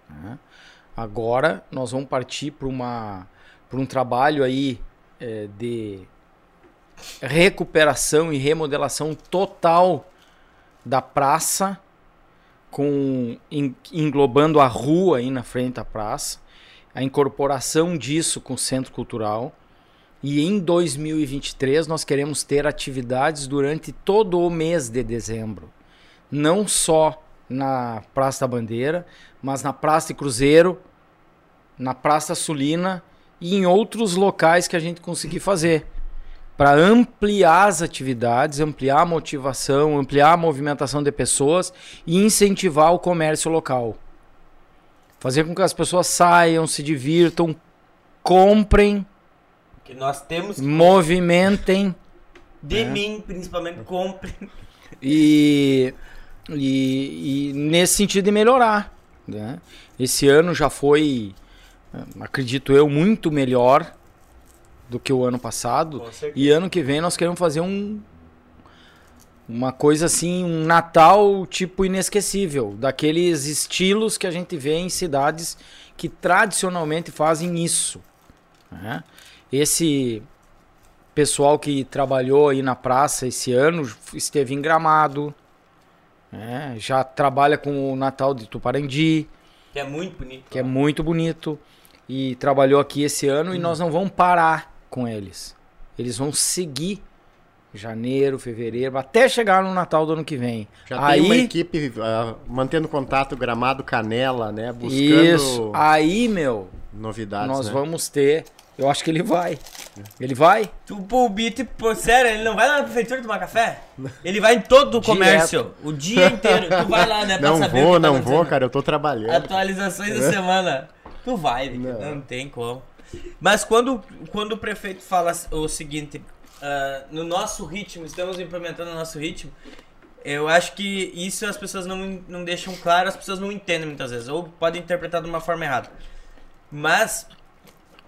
né? Agora nós vamos partir para um trabalho aí eh, de recuperação e remodelação total da praça com en- englobando a rua aí na frente da praça, a incorporação disso com o centro cultural. E em 2023 nós queremos ter atividades durante todo o mês de dezembro, não só na Praça da Bandeira, mas na Praça de Cruzeiro, na Praça Sulina e em outros locais que a gente conseguir fazer para ampliar as atividades, ampliar a motivação, ampliar a movimentação de pessoas e incentivar o comércio local. Fazer com que as pessoas saiam, se divirtam, comprem, Que nós temos movimentem de mim, principalmente, compre. e, e, e nesse sentido de melhorar. né? Esse ano já foi, eh, acredito eu, muito melhor do que o ano passado. E ano que vem nós queremos fazer um, uma coisa assim, um Natal tipo inesquecível, daqueles estilos que a gente vê em cidades que tradicionalmente fazem isso. né? Esse pessoal que trabalhou aí na praça esse ano esteve em Gramado, né? já trabalha com o Natal de Tuparandi, Que é muito bonito. que é muito bonito, e trabalhou aqui esse ano e nós não vamos parar com eles. Eles vão seguir janeiro, fevereiro, até chegar no Natal do ano que vem. Já aí, tem uma equipe ah, mantendo contato Gramado Canela, né? Buscando Isso. Aí, meu, novidades, nós né? vamos ter. Eu acho que ele vai. Ele vai? Tu, o Bito, pô, sério, ele não vai lá na prefeitura tomar café? Ele vai em todo o Direto. comércio, o dia inteiro. Tu vai lá, né, pra Não saber o vou, que tá não acontecendo. vou, cara, eu tô trabalhando. Atualizações da semana. Tu vai, não. Não. tem como. Mas quando, quando o prefeito fala o seguinte, ah, no nosso ritmo, estamos implementando o nosso ritmo, eu acho que isso as pessoas não, não deixam claro, as pessoas não entendem muitas vezes, ou podem interpretar de uma forma errada. Mas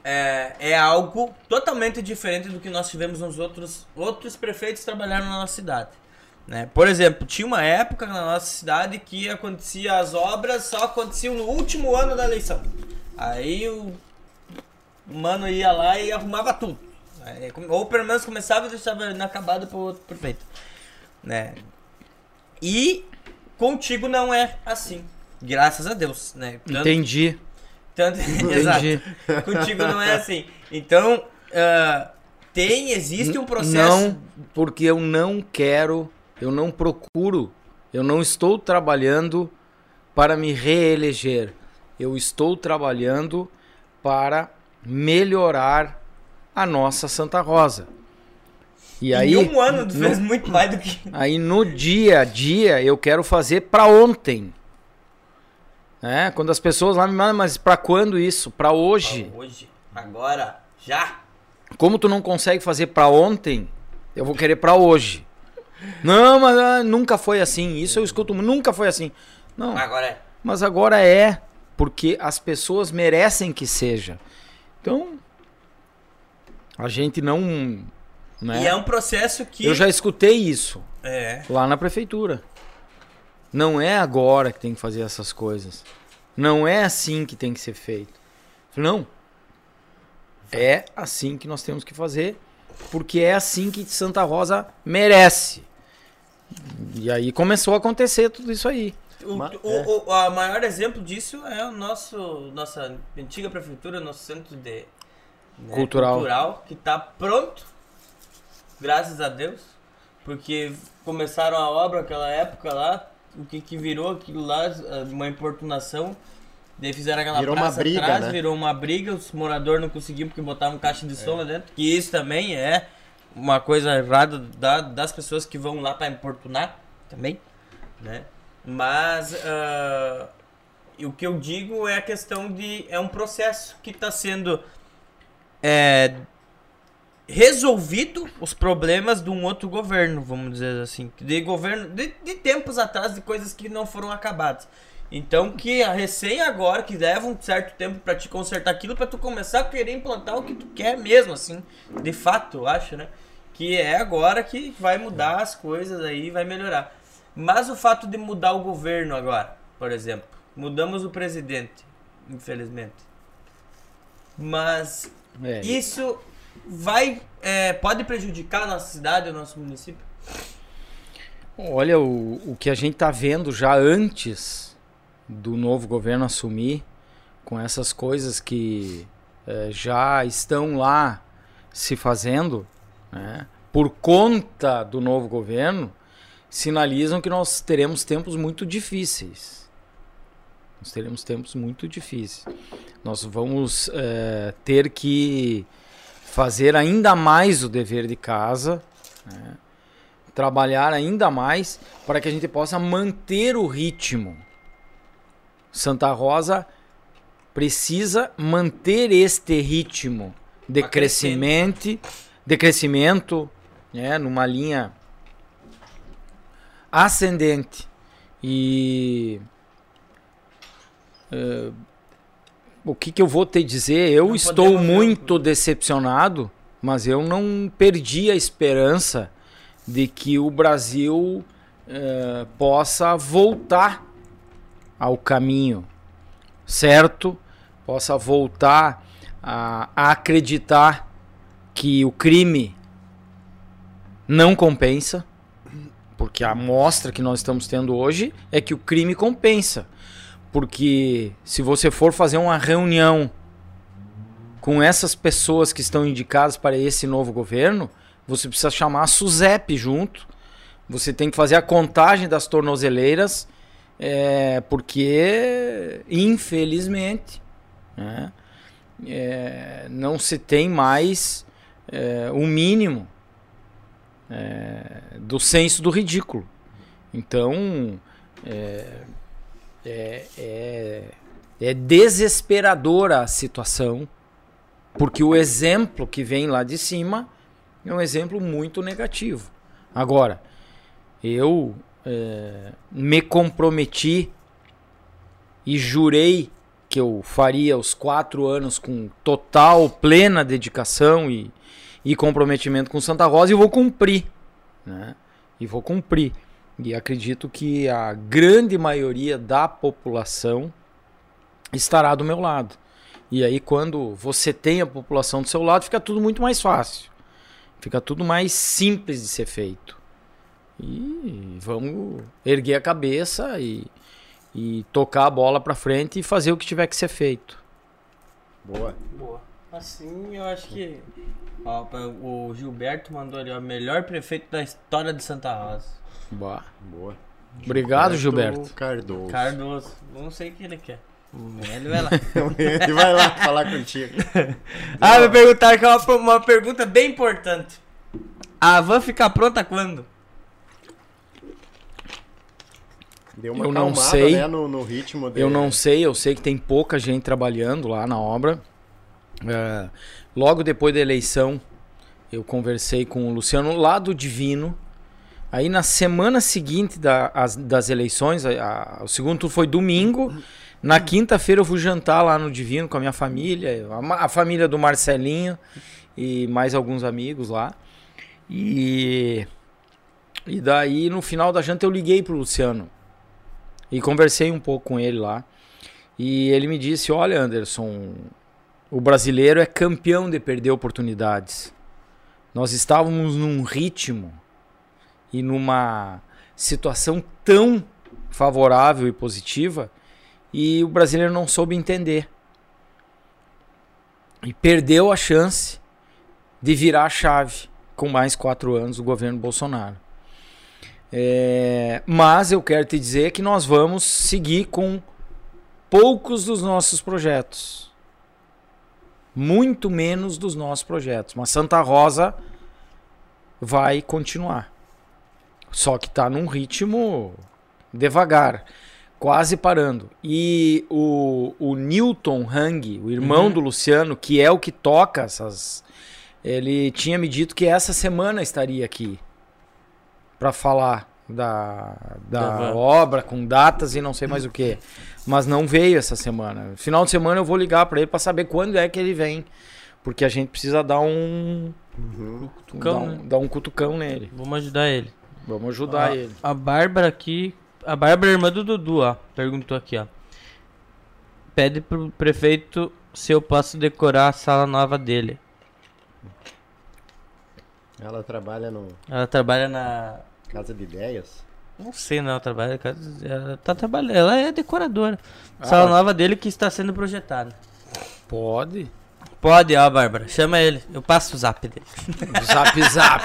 é, é algo totalmente diferente do que nós tivemos nos outros, outros prefeitos trabalhando na nossa cidade. Né? Por exemplo, tinha uma época na nossa cidade que acontecia as obras só aconteciam no último ano da eleição. Aí o mano ia lá e arrumava tudo. Aí, Ou pelo menos começava e deixava inacabado pro outro prefeito. Né? E contigo não é assim. Graças a Deus, né? Tanto- Entendi. Tanto, exato. Contigo não é assim. Então, ah, tem, existe um processo. Não, porque eu não quero, eu não procuro, eu não estou trabalhando para me reeleger. Eu estou trabalhando para melhorar a nossa Santa Rosa. E aí, em um ano tu no- fez muito mais do que. aí no dia a dia eu quero fazer para ontem. É, quando as pessoas lá me mandam, mas para quando isso? Para hoje. Hoje, agora, já. Como tu não consegue fazer pra ontem, eu vou querer pra hoje. Não, mas ah, nunca foi assim. Isso eu escuto, nunca foi assim. Não, Agora é. mas agora é, porque as pessoas merecem que seja. Então, a gente não, né? E é um processo que. Eu já escutei isso É. lá na prefeitura. Não é agora que tem que fazer essas coisas. Não é assim que tem que ser feito. Não. É assim que nós temos que fazer, porque é assim que Santa Rosa merece. E aí começou a acontecer tudo isso aí. O, Ma- o, o a maior exemplo disso é o nosso nossa antiga prefeitura, nosso centro de né, Cultural. cultural que está pronto, graças a Deus, porque começaram a obra naquela época lá, o que, que virou aquilo lá, uma importunação, daí fizeram aquela Virou uma praça briga, atrás, né? virou uma briga, os moradores não conseguiam porque botavam caixa de som lá dentro, que isso também é uma coisa errada da- das pessoas que vão lá para importunar também, né? Mas ah, e o que eu digo é a questão de é um processo que está sendo é, resolvido os problemas de um outro governo, vamos dizer assim, de governo de, de tempos atrás de coisas que não foram acabadas. Então que a recém agora que leva um certo tempo para te consertar aquilo para tu começar a querer implantar o que tu quer mesmo assim, de fato, eu acho, né? Que é agora que vai mudar as coisas aí, vai melhorar. Mas o fato de mudar o governo agora, por exemplo, mudamos o presidente, infelizmente. Mas É, isso vai é, pode prejudicar a nossa cidade, o nosso município? Olha, o, o que a gente tá vendo já antes do novo governo assumir, com essas coisas que eh, já estão lá se fazendo, né, por conta do novo governo, sinalizam que nós teremos tempos muito difíceis. Nós teremos tempos muito difíceis. Nós vamos eh, ter que fazer ainda mais o dever de casa, né, trabalhar ainda mais para que a gente possa manter o ritmo. Santa Rosa precisa manter este ritmo de Tá crescendo. crescimento, de crescimento, né, numa linha ascendente. E eh, o que, que eu vou te dizer? Eu Não estou podemos ver muito decepcionado, mas eu não perdi a esperança de que o Brasil eh, possa voltar ao caminho certo, possa voltar a, a acreditar que o crime não compensa, porque a amostra que nós estamos tendo hoje é que o crime compensa. Porque se você for fazer uma reunião com essas pessoas que estão indicadas para esse novo governo, você precisa chamar a SUSEP junto. Você tem que fazer a contagem das tornozeleiras, é, porque, infelizmente, né, é, não se tem mais é, o mínimo é, do senso do ridículo. Então, é, é, é, desesperadora a situação, porque o exemplo que vem lá de cima é um exemplo muito negativo. Agora, eu é, me comprometi e jurei que eu faria os quatro anos com total, plena dedicação e, e comprometimento com Santa Rosa e vou cumprir. Né? E vou cumprir. E acredito que a grande maioria da população estará do meu lado. E aí, quando você tem a população do seu lado, fica tudo muito mais fácil. Fica tudo mais simples de ser feito. E vamos erguer a cabeça e, e tocar a bola para frente e fazer o que tiver que ser feito. Boa. Assim, eu acho que. Ó, o Gilberto mandou ali, ó, melhor prefeito da história de Santa Rosa. Boa. Boa. Obrigado, Gilberto. Cardoso. Cardoso. Não sei o que ele quer. Ele vai lá. Ele vai lá falar contigo. ah, me perguntaram que é uma, uma pergunta bem importante. A van fica pronta quando? Deu uma Eu não sei. né, no, no ritmo dele. Eu não sei, eu sei que tem pouca gente trabalhando lá na obra. É, logo depois da eleição, eu conversei com o Luciano lá do Divino. Aí na semana seguinte da- as- das eleições, a- a- o segundo turno foi domingo. Na quinta-feira eu fui jantar lá no Divino com a minha família, a, a família do Marcelinho e mais alguns amigos lá. E, e daí no final da janta eu liguei pro Luciano e conversei um pouco com ele lá. E ele me disse: Olha, Anderson, o brasileiro é campeão de perder oportunidades. Nós estávamos num ritmo e numa situação tão favorável e positiva e o brasileiro não soube entender. E perdeu a chance de virar a chave com mais quatro anos do governo Bolsonaro. É, mas eu quero te dizer que nós vamos seguir com poucos dos nossos projetos. Muito menos dos nossos projetos. Mas Santa Rosa vai continuar. Só que está num ritmo devagar, quase parando. E o, o Newton Hang, o irmão Uhum. do Luciano, que é o que toca essas. Ele tinha me dito que essa semana estaria aqui para falar da, da obra com datas e não sei mais o que. Mas não veio essa semana. Final de semana eu vou ligar para ele para saber quando é que ele vem, porque a gente precisa dar um Uhum. Cutucão, dar, um, né? dar um cutucão nele. Vamos ajudar ele. Vamos ajudar Ó, ele. A Bárbara aqui. A Bárbara, irmã do Dudu, ó. Perguntou aqui, ó. Pede pro prefeito se eu posso decorar a sala nova dele. Ela trabalha no Ela trabalha na. Casa de Ideias. Não sei, não. Ela trabalha. Ela tá trabalhando. Ela é decoradora. Sala Ah. nova dele que está sendo projetada. Pode. Pode, ó, Bárbara. Chama ele. Eu passo o zap dele. Zap zap.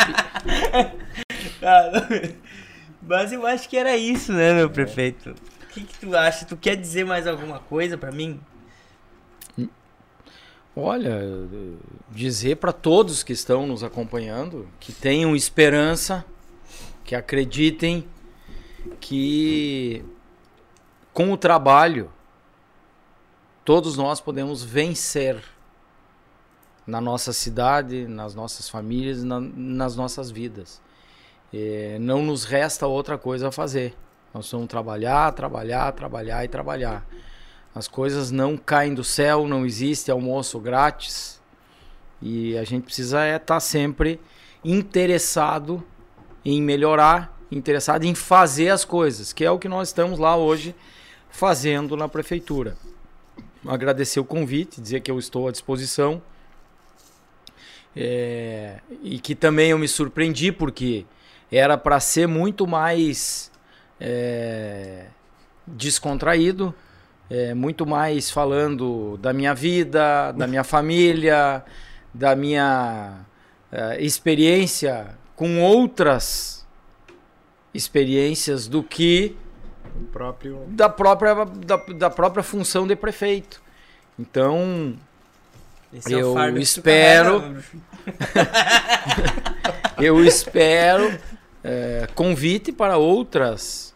Mas eu acho que era isso, né, meu prefeito? O que, que tu acha? Tu quer dizer mais alguma coisa pra mim? Olha, dizer para todos que estão nos acompanhando que tenham esperança, que acreditem que com o trabalho todos nós podemos vencer na nossa cidade, nas nossas famílias, na- nas nossas vidas. Eh, não nos resta outra coisa a fazer. Nós vamos trabalhar, trabalhar, trabalhar e trabalhar. As coisas não caem do céu, não existe almoço grátis. E a gente precisa estar sempre interessado em melhorar, interessado em fazer as coisas, que é o que nós estamos lá hoje fazendo na prefeitura. Agradecer o convite, dizer que eu estou à disposição. É, e que também eu me surpreendi porque era para ser muito mais é, descontraído, é, muito mais falando da minha vida, da minha família, da minha é, experiência com outras experiências do que próprio. da própria, da, da própria função de prefeito. Então, Esse é Eu tu espero- eu espero é, convite para outras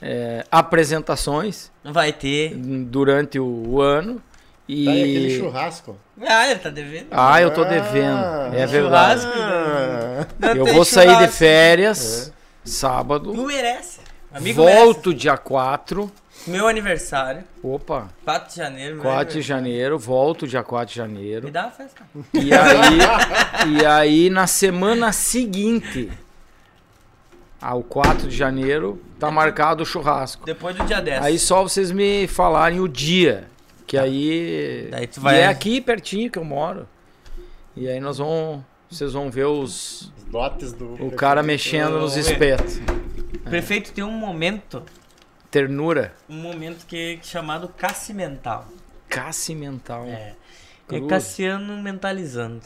é, apresentações Vai ter. durante o, o ano. E... Tá aí aquele churrasco. Ah, ele tá devendo. Ah, eu tô Ah, devendo. É verdade. churrasco. Ah, Não Eu vou sair de churrasco. férias sábado. Tu merece. Amigo merece. Volto dia 4. Meu aniversário. Opa, 4 de janeiro. meu 4 de janeiro. Volto dia 4 de janeiro. Me dá uma festa. E aí, e aí na semana seguinte, ao 4 de janeiro, tá marcado o churrasco. Depois do dia 10. Aí só vocês me falarem o dia, que aí Daí tu e vai- é aqui pertinho que eu moro. E aí nós vamos, vocês vão ver os Os dotes do. o cara mexendo nos espetos. Prefeito tem um momento, Ternura, um momento que é chamado Cassi Mental. Cassi mental. É. É Cruz. Cassiano mentalizando.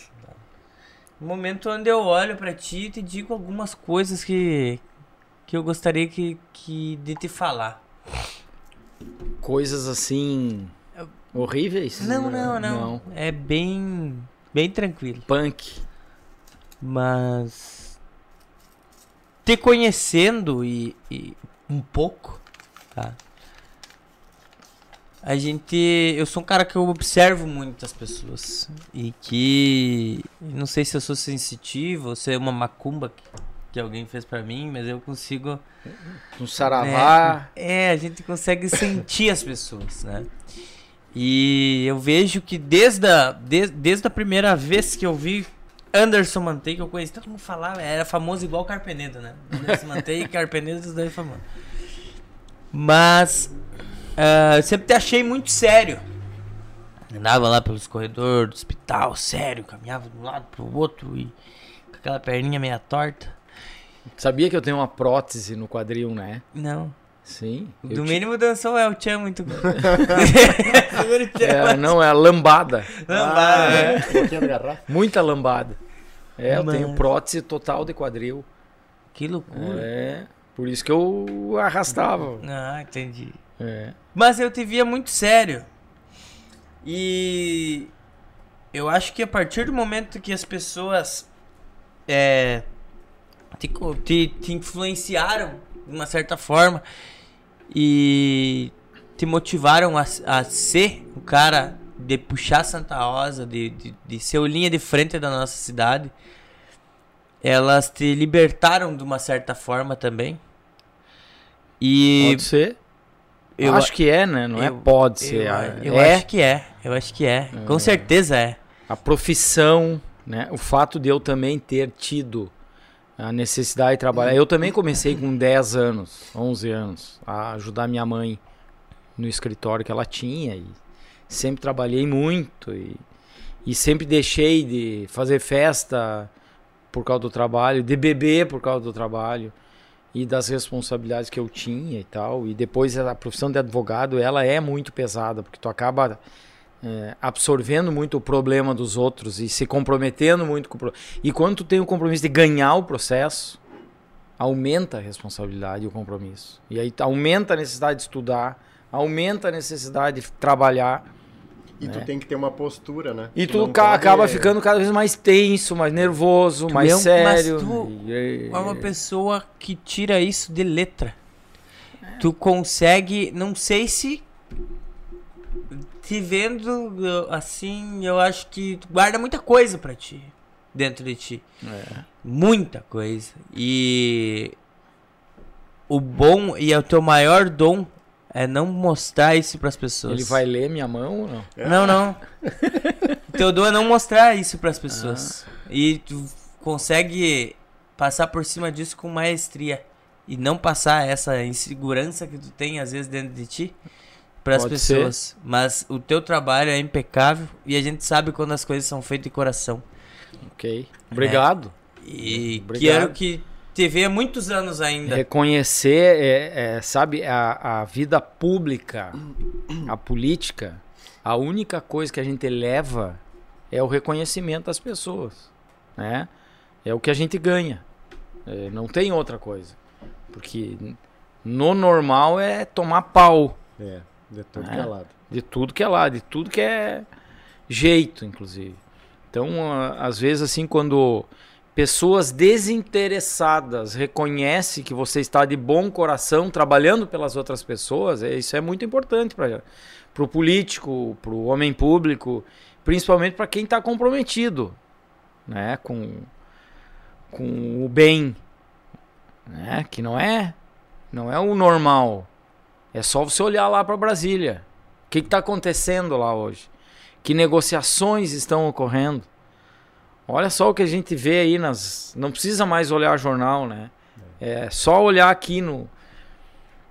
Um momento onde eu olho pra ti e te digo algumas coisas que, que eu gostaria que, que de te falar. Coisas assim horríveis? Não, não, não. É bem, bem tranquilo. Punk. Mas te conhecendo e, e um pouco, tá? A gente, eu sou um cara que eu observo muito as pessoas e que não sei se eu sou sensitivo ou se é uma macumba que, que alguém fez pra mim, mas eu consigo Um saravá. é, a gente consegue sentir as pessoas, né? E eu vejo que desde a, des- desde a primeira vez que eu vi Anderson Mantei, que eu conheci, todo mundo falava, era famoso igual Carpenedo, né? Anderson Mantei e Carpenedo, os dois famosos. Mas ah, eu sempre te achei muito sério. Andava lá pelos corredores do hospital, sério, caminhava de um lado pro outro e com aquela perninha meia torta. Sabia que eu tenho uma prótese no quadril, né? Não. Sim. Do mínimo dançou é o Tchan muito bom. Tchan. É, não, é a lambada. Lambada, né? Um pouquinho da garrafa. Muita lambada. É, eu tenho prótese total de quadril. Que loucura. É, por isso que eu arrastava. Ah, entendi. É. Mas eu te via muito sério. E eu acho que a partir do momento que as pessoas é, te, te, te influenciaram de uma certa forma e te motivaram a, a ser o cara de puxar Santa Rosa, de, de, de ser o linha de frente da nossa cidade, elas te libertaram de uma certa forma também. E Pode ser? eu acho que é, né? Não é eu- pode ser. eu, é eu acho que é. Eu acho que é. Com certeza é. a profissão, né? O fato de eu também ter tido a necessidade de trabalhar. Eu também comecei com 10 anos, 11 anos, a ajudar minha mãe no escritório que ela tinha e sempre trabalhei muito e, e sempre deixei de fazer festa por causa do trabalho, de beber por causa do trabalho e das responsabilidades que eu tinha e tal. E depois a profissão de advogado, ela é muito pesada, porque tu acaba é, absorvendo muito o problema dos outros e se comprometendo muito com o pro... E quando tu tem o compromisso de ganhar o processo, aumenta a responsabilidade e o compromisso. E aí aumenta a necessidade de estudar, aumenta a necessidade de trabalhar. E tu tem que ter uma postura, né? E tu não ca- pode- acaba ficando cada vez mais tenso, mais nervoso, Tu mais é um- sério. mas tu E- É uma pessoa que tira isso de letra. Tu consegue, não sei se te vendo assim, eu acho que tu guarda muita coisa pra ti dentro de ti. É. Muita coisa. E o bom e é o teu maior dom é não mostrar isso pras pessoas. Ele vai ler minha mão ou não? Não, não. O teu dom é não mostrar isso pras pessoas. E tu consegue passar por cima disso com maestria e não passar essa insegurança que tu tem às vezes dentro de ti para as pessoas. Mas o teu trabalho é impecável e a gente sabe quando as coisas são feitas de coração. Ok. Obrigado. E Obrigado. quero que te veja muitos anos ainda. Reconhecer, é, é, sabe, a, a vida pública, a política, a única coisa que a gente leva é o reconhecimento das pessoas, né? É o que a gente ganha. É, não tem outra coisa. Porque no normal é tomar pau É, de tudo É. que é lado. de tudo que é lá, de tudo que é jeito, inclusive. Então, às vezes, assim, quando pessoas desinteressadas reconhecem que você está de bom coração trabalhando pelas outras pessoas, é- isso é muito importante para o político, para o homem público, principalmente para quem está comprometido né, com, com o bem, né, que não é, não é o normal. É só você olhar lá para Brasília. O que está acontecendo lá hoje? Que negociações estão ocorrendo? Olha só o que a gente vê aí nas. Não precisa mais olhar jornal, né? É só olhar aqui no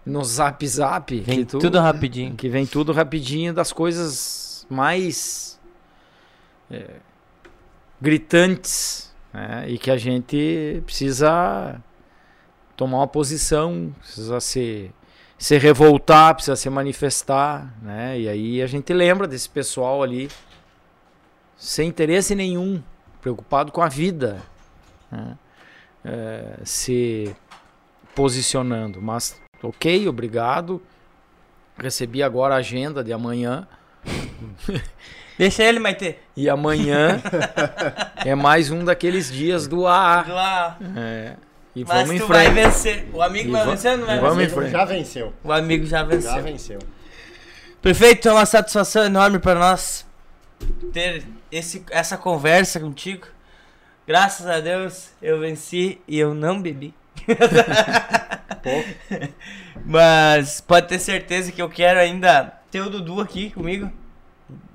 no Zap Zap Vem que tu- tudo rapidinho. que vem tudo rapidinho das coisas mais é, gritantes, né? E que a gente precisa tomar uma posição, precisa se se revoltar, precisa se manifestar, né? E aí a gente lembra desse pessoal ali sem interesse nenhum, preocupado com a vida, né? É, se posicionando. Mas, ok, obrigado. Recebi agora a agenda de amanhã. Deixa ele, Maite. E amanhã é mais um daqueles dias do AA. Lá. É, e Mas vamos em tu vai frente. vencer. O amigo E vai va- vencer ou não vai e vamos vencer? em frente. Já venceu. O amigo já venceu. Já venceu. Prefeito, é uma satisfação enorme para nós ter esse, essa conversa contigo. Graças a Deus eu venci e eu não bebi. Mas pode ter certeza que eu quero ainda ter o Dudu aqui comigo.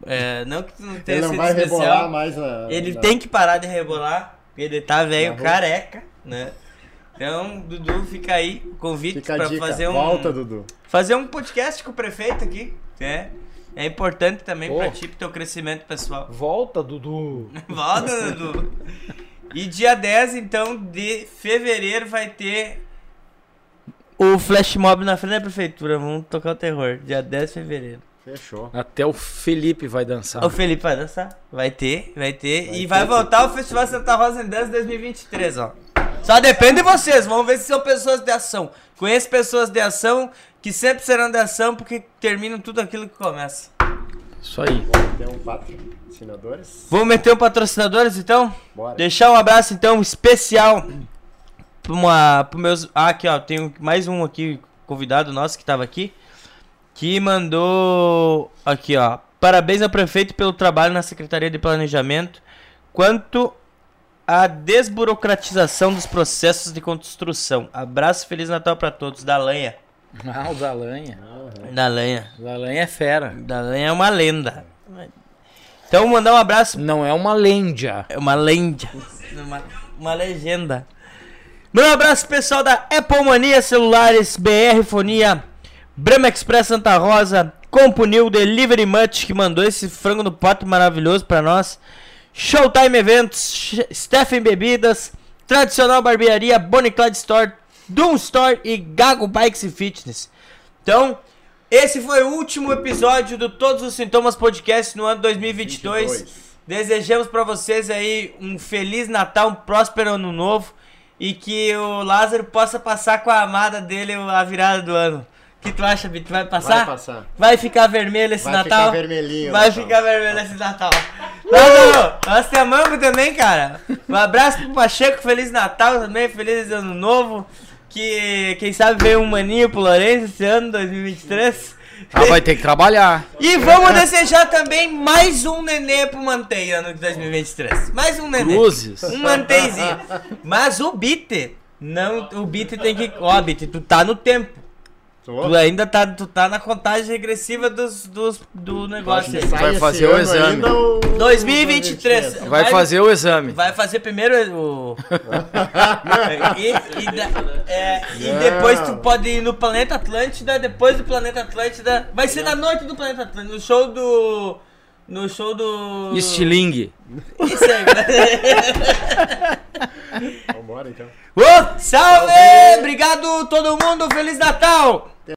É, não que tu não tenha Ele não sido vai especial. rebolar mais a. Ele na- tem que parar de rebolar, porque ele tá velho rua. careca, né? Então, Dudu, fica aí o convite para fazer um Volta, Dudu. fazer um podcast com o prefeito aqui, né? É importante também Pô. pra ti, pro teu crescimento pessoal. Volta, Dudu. Volta, Dudu. E dia 10, então, de fevereiro vai ter o flash mob na frente da prefeitura. Vamos tocar o terror. Dia 10 de fevereiro. Fechou. Até o Felipe vai dançar. O Felipe vai dançar? Vai ter, vai ter. Vai e ter. vai voltar o Festival Santa Rosa em Dance 2023, ó. Só depende de vocês. Vamos ver se são pessoas de ação. Conheço pessoas de ação que sempre serão de ação porque terminam tudo aquilo que começa. Isso aí. Tem um patrocinadores. Vamos meter um patrocinadores então? Bora. Deixar um abraço então especial para uma pro meus ah, aqui ó, tem mais um aqui convidado nosso que tava aqui que mandou aqui ó. Parabéns ao prefeito pelo trabalho na Secretaria de Planejamento quanto à desburocratização dos processos de construção. Abraço e feliz Natal para todos da Lanha. Ah, o Dalanha. Da Lanha. O Dalanha é fera. Da Lanha é uma lenda. Então mandar um abraço Não é uma lenda. É uma lenda. Uma, uma legenda. Manda um abraço pessoal da Apple Mania Celulares, BR Fonia, Brahma Express Santa Rosa, Compunil, Delivery Much, que mandou esse frango no pote maravilhoso pra nós. Showtime Eventos, Stephen Bebidas, Tradicional Barbearia, Bonnie Clyde Store, Doom Store e Gago Bikes e Fitness. Então, esse foi o último episódio do Todos os Sintomas Podcast no ano 2022. 22. Desejamos pra vocês aí um feliz Natal, um próspero ano novo e que o Lázaro possa passar com a amada dele a virada do ano. O que tu acha, Bito? Vai passar? Vai passar. Vai ficar vermelho esse Vai Natal? ficar vermelhinho. Vai Natal. ficar vermelho esse Natal. Lázaro, nós te amamos também, cara. Um abraço pro Pacheco, Feliz Natal também, Feliz Ano Novo. Que quem sabe veio um maninho pro Lourenço esse ano, 2023. Ah, vai ter que trabalhar. E vamos desejar também mais um nenê pro Mantei ano de 2023. Mais um nenê. Cruzes. Um manteizinho. Mas o Bit, não, o Bit tem que. Ó, Bit, tu tá no tempo. Tô. Tu ainda tá, tu tá na contagem regressiva dos, dos, do negócio. Aí. Vai fazer o exame. ainda ou- 2023. Vai Vai- fazer o exame. Vai fazer primeiro o. e, e da- é, e depois tu pode ir no Planeta Atlântida, depois do Planeta Atlântida. Vai ser na noite do Planeta Atlântida, no show do. No show do. Estilingue. Isso aí, Vambora então. Ô, salve! Obrigado todo mundo, Feliz Natal!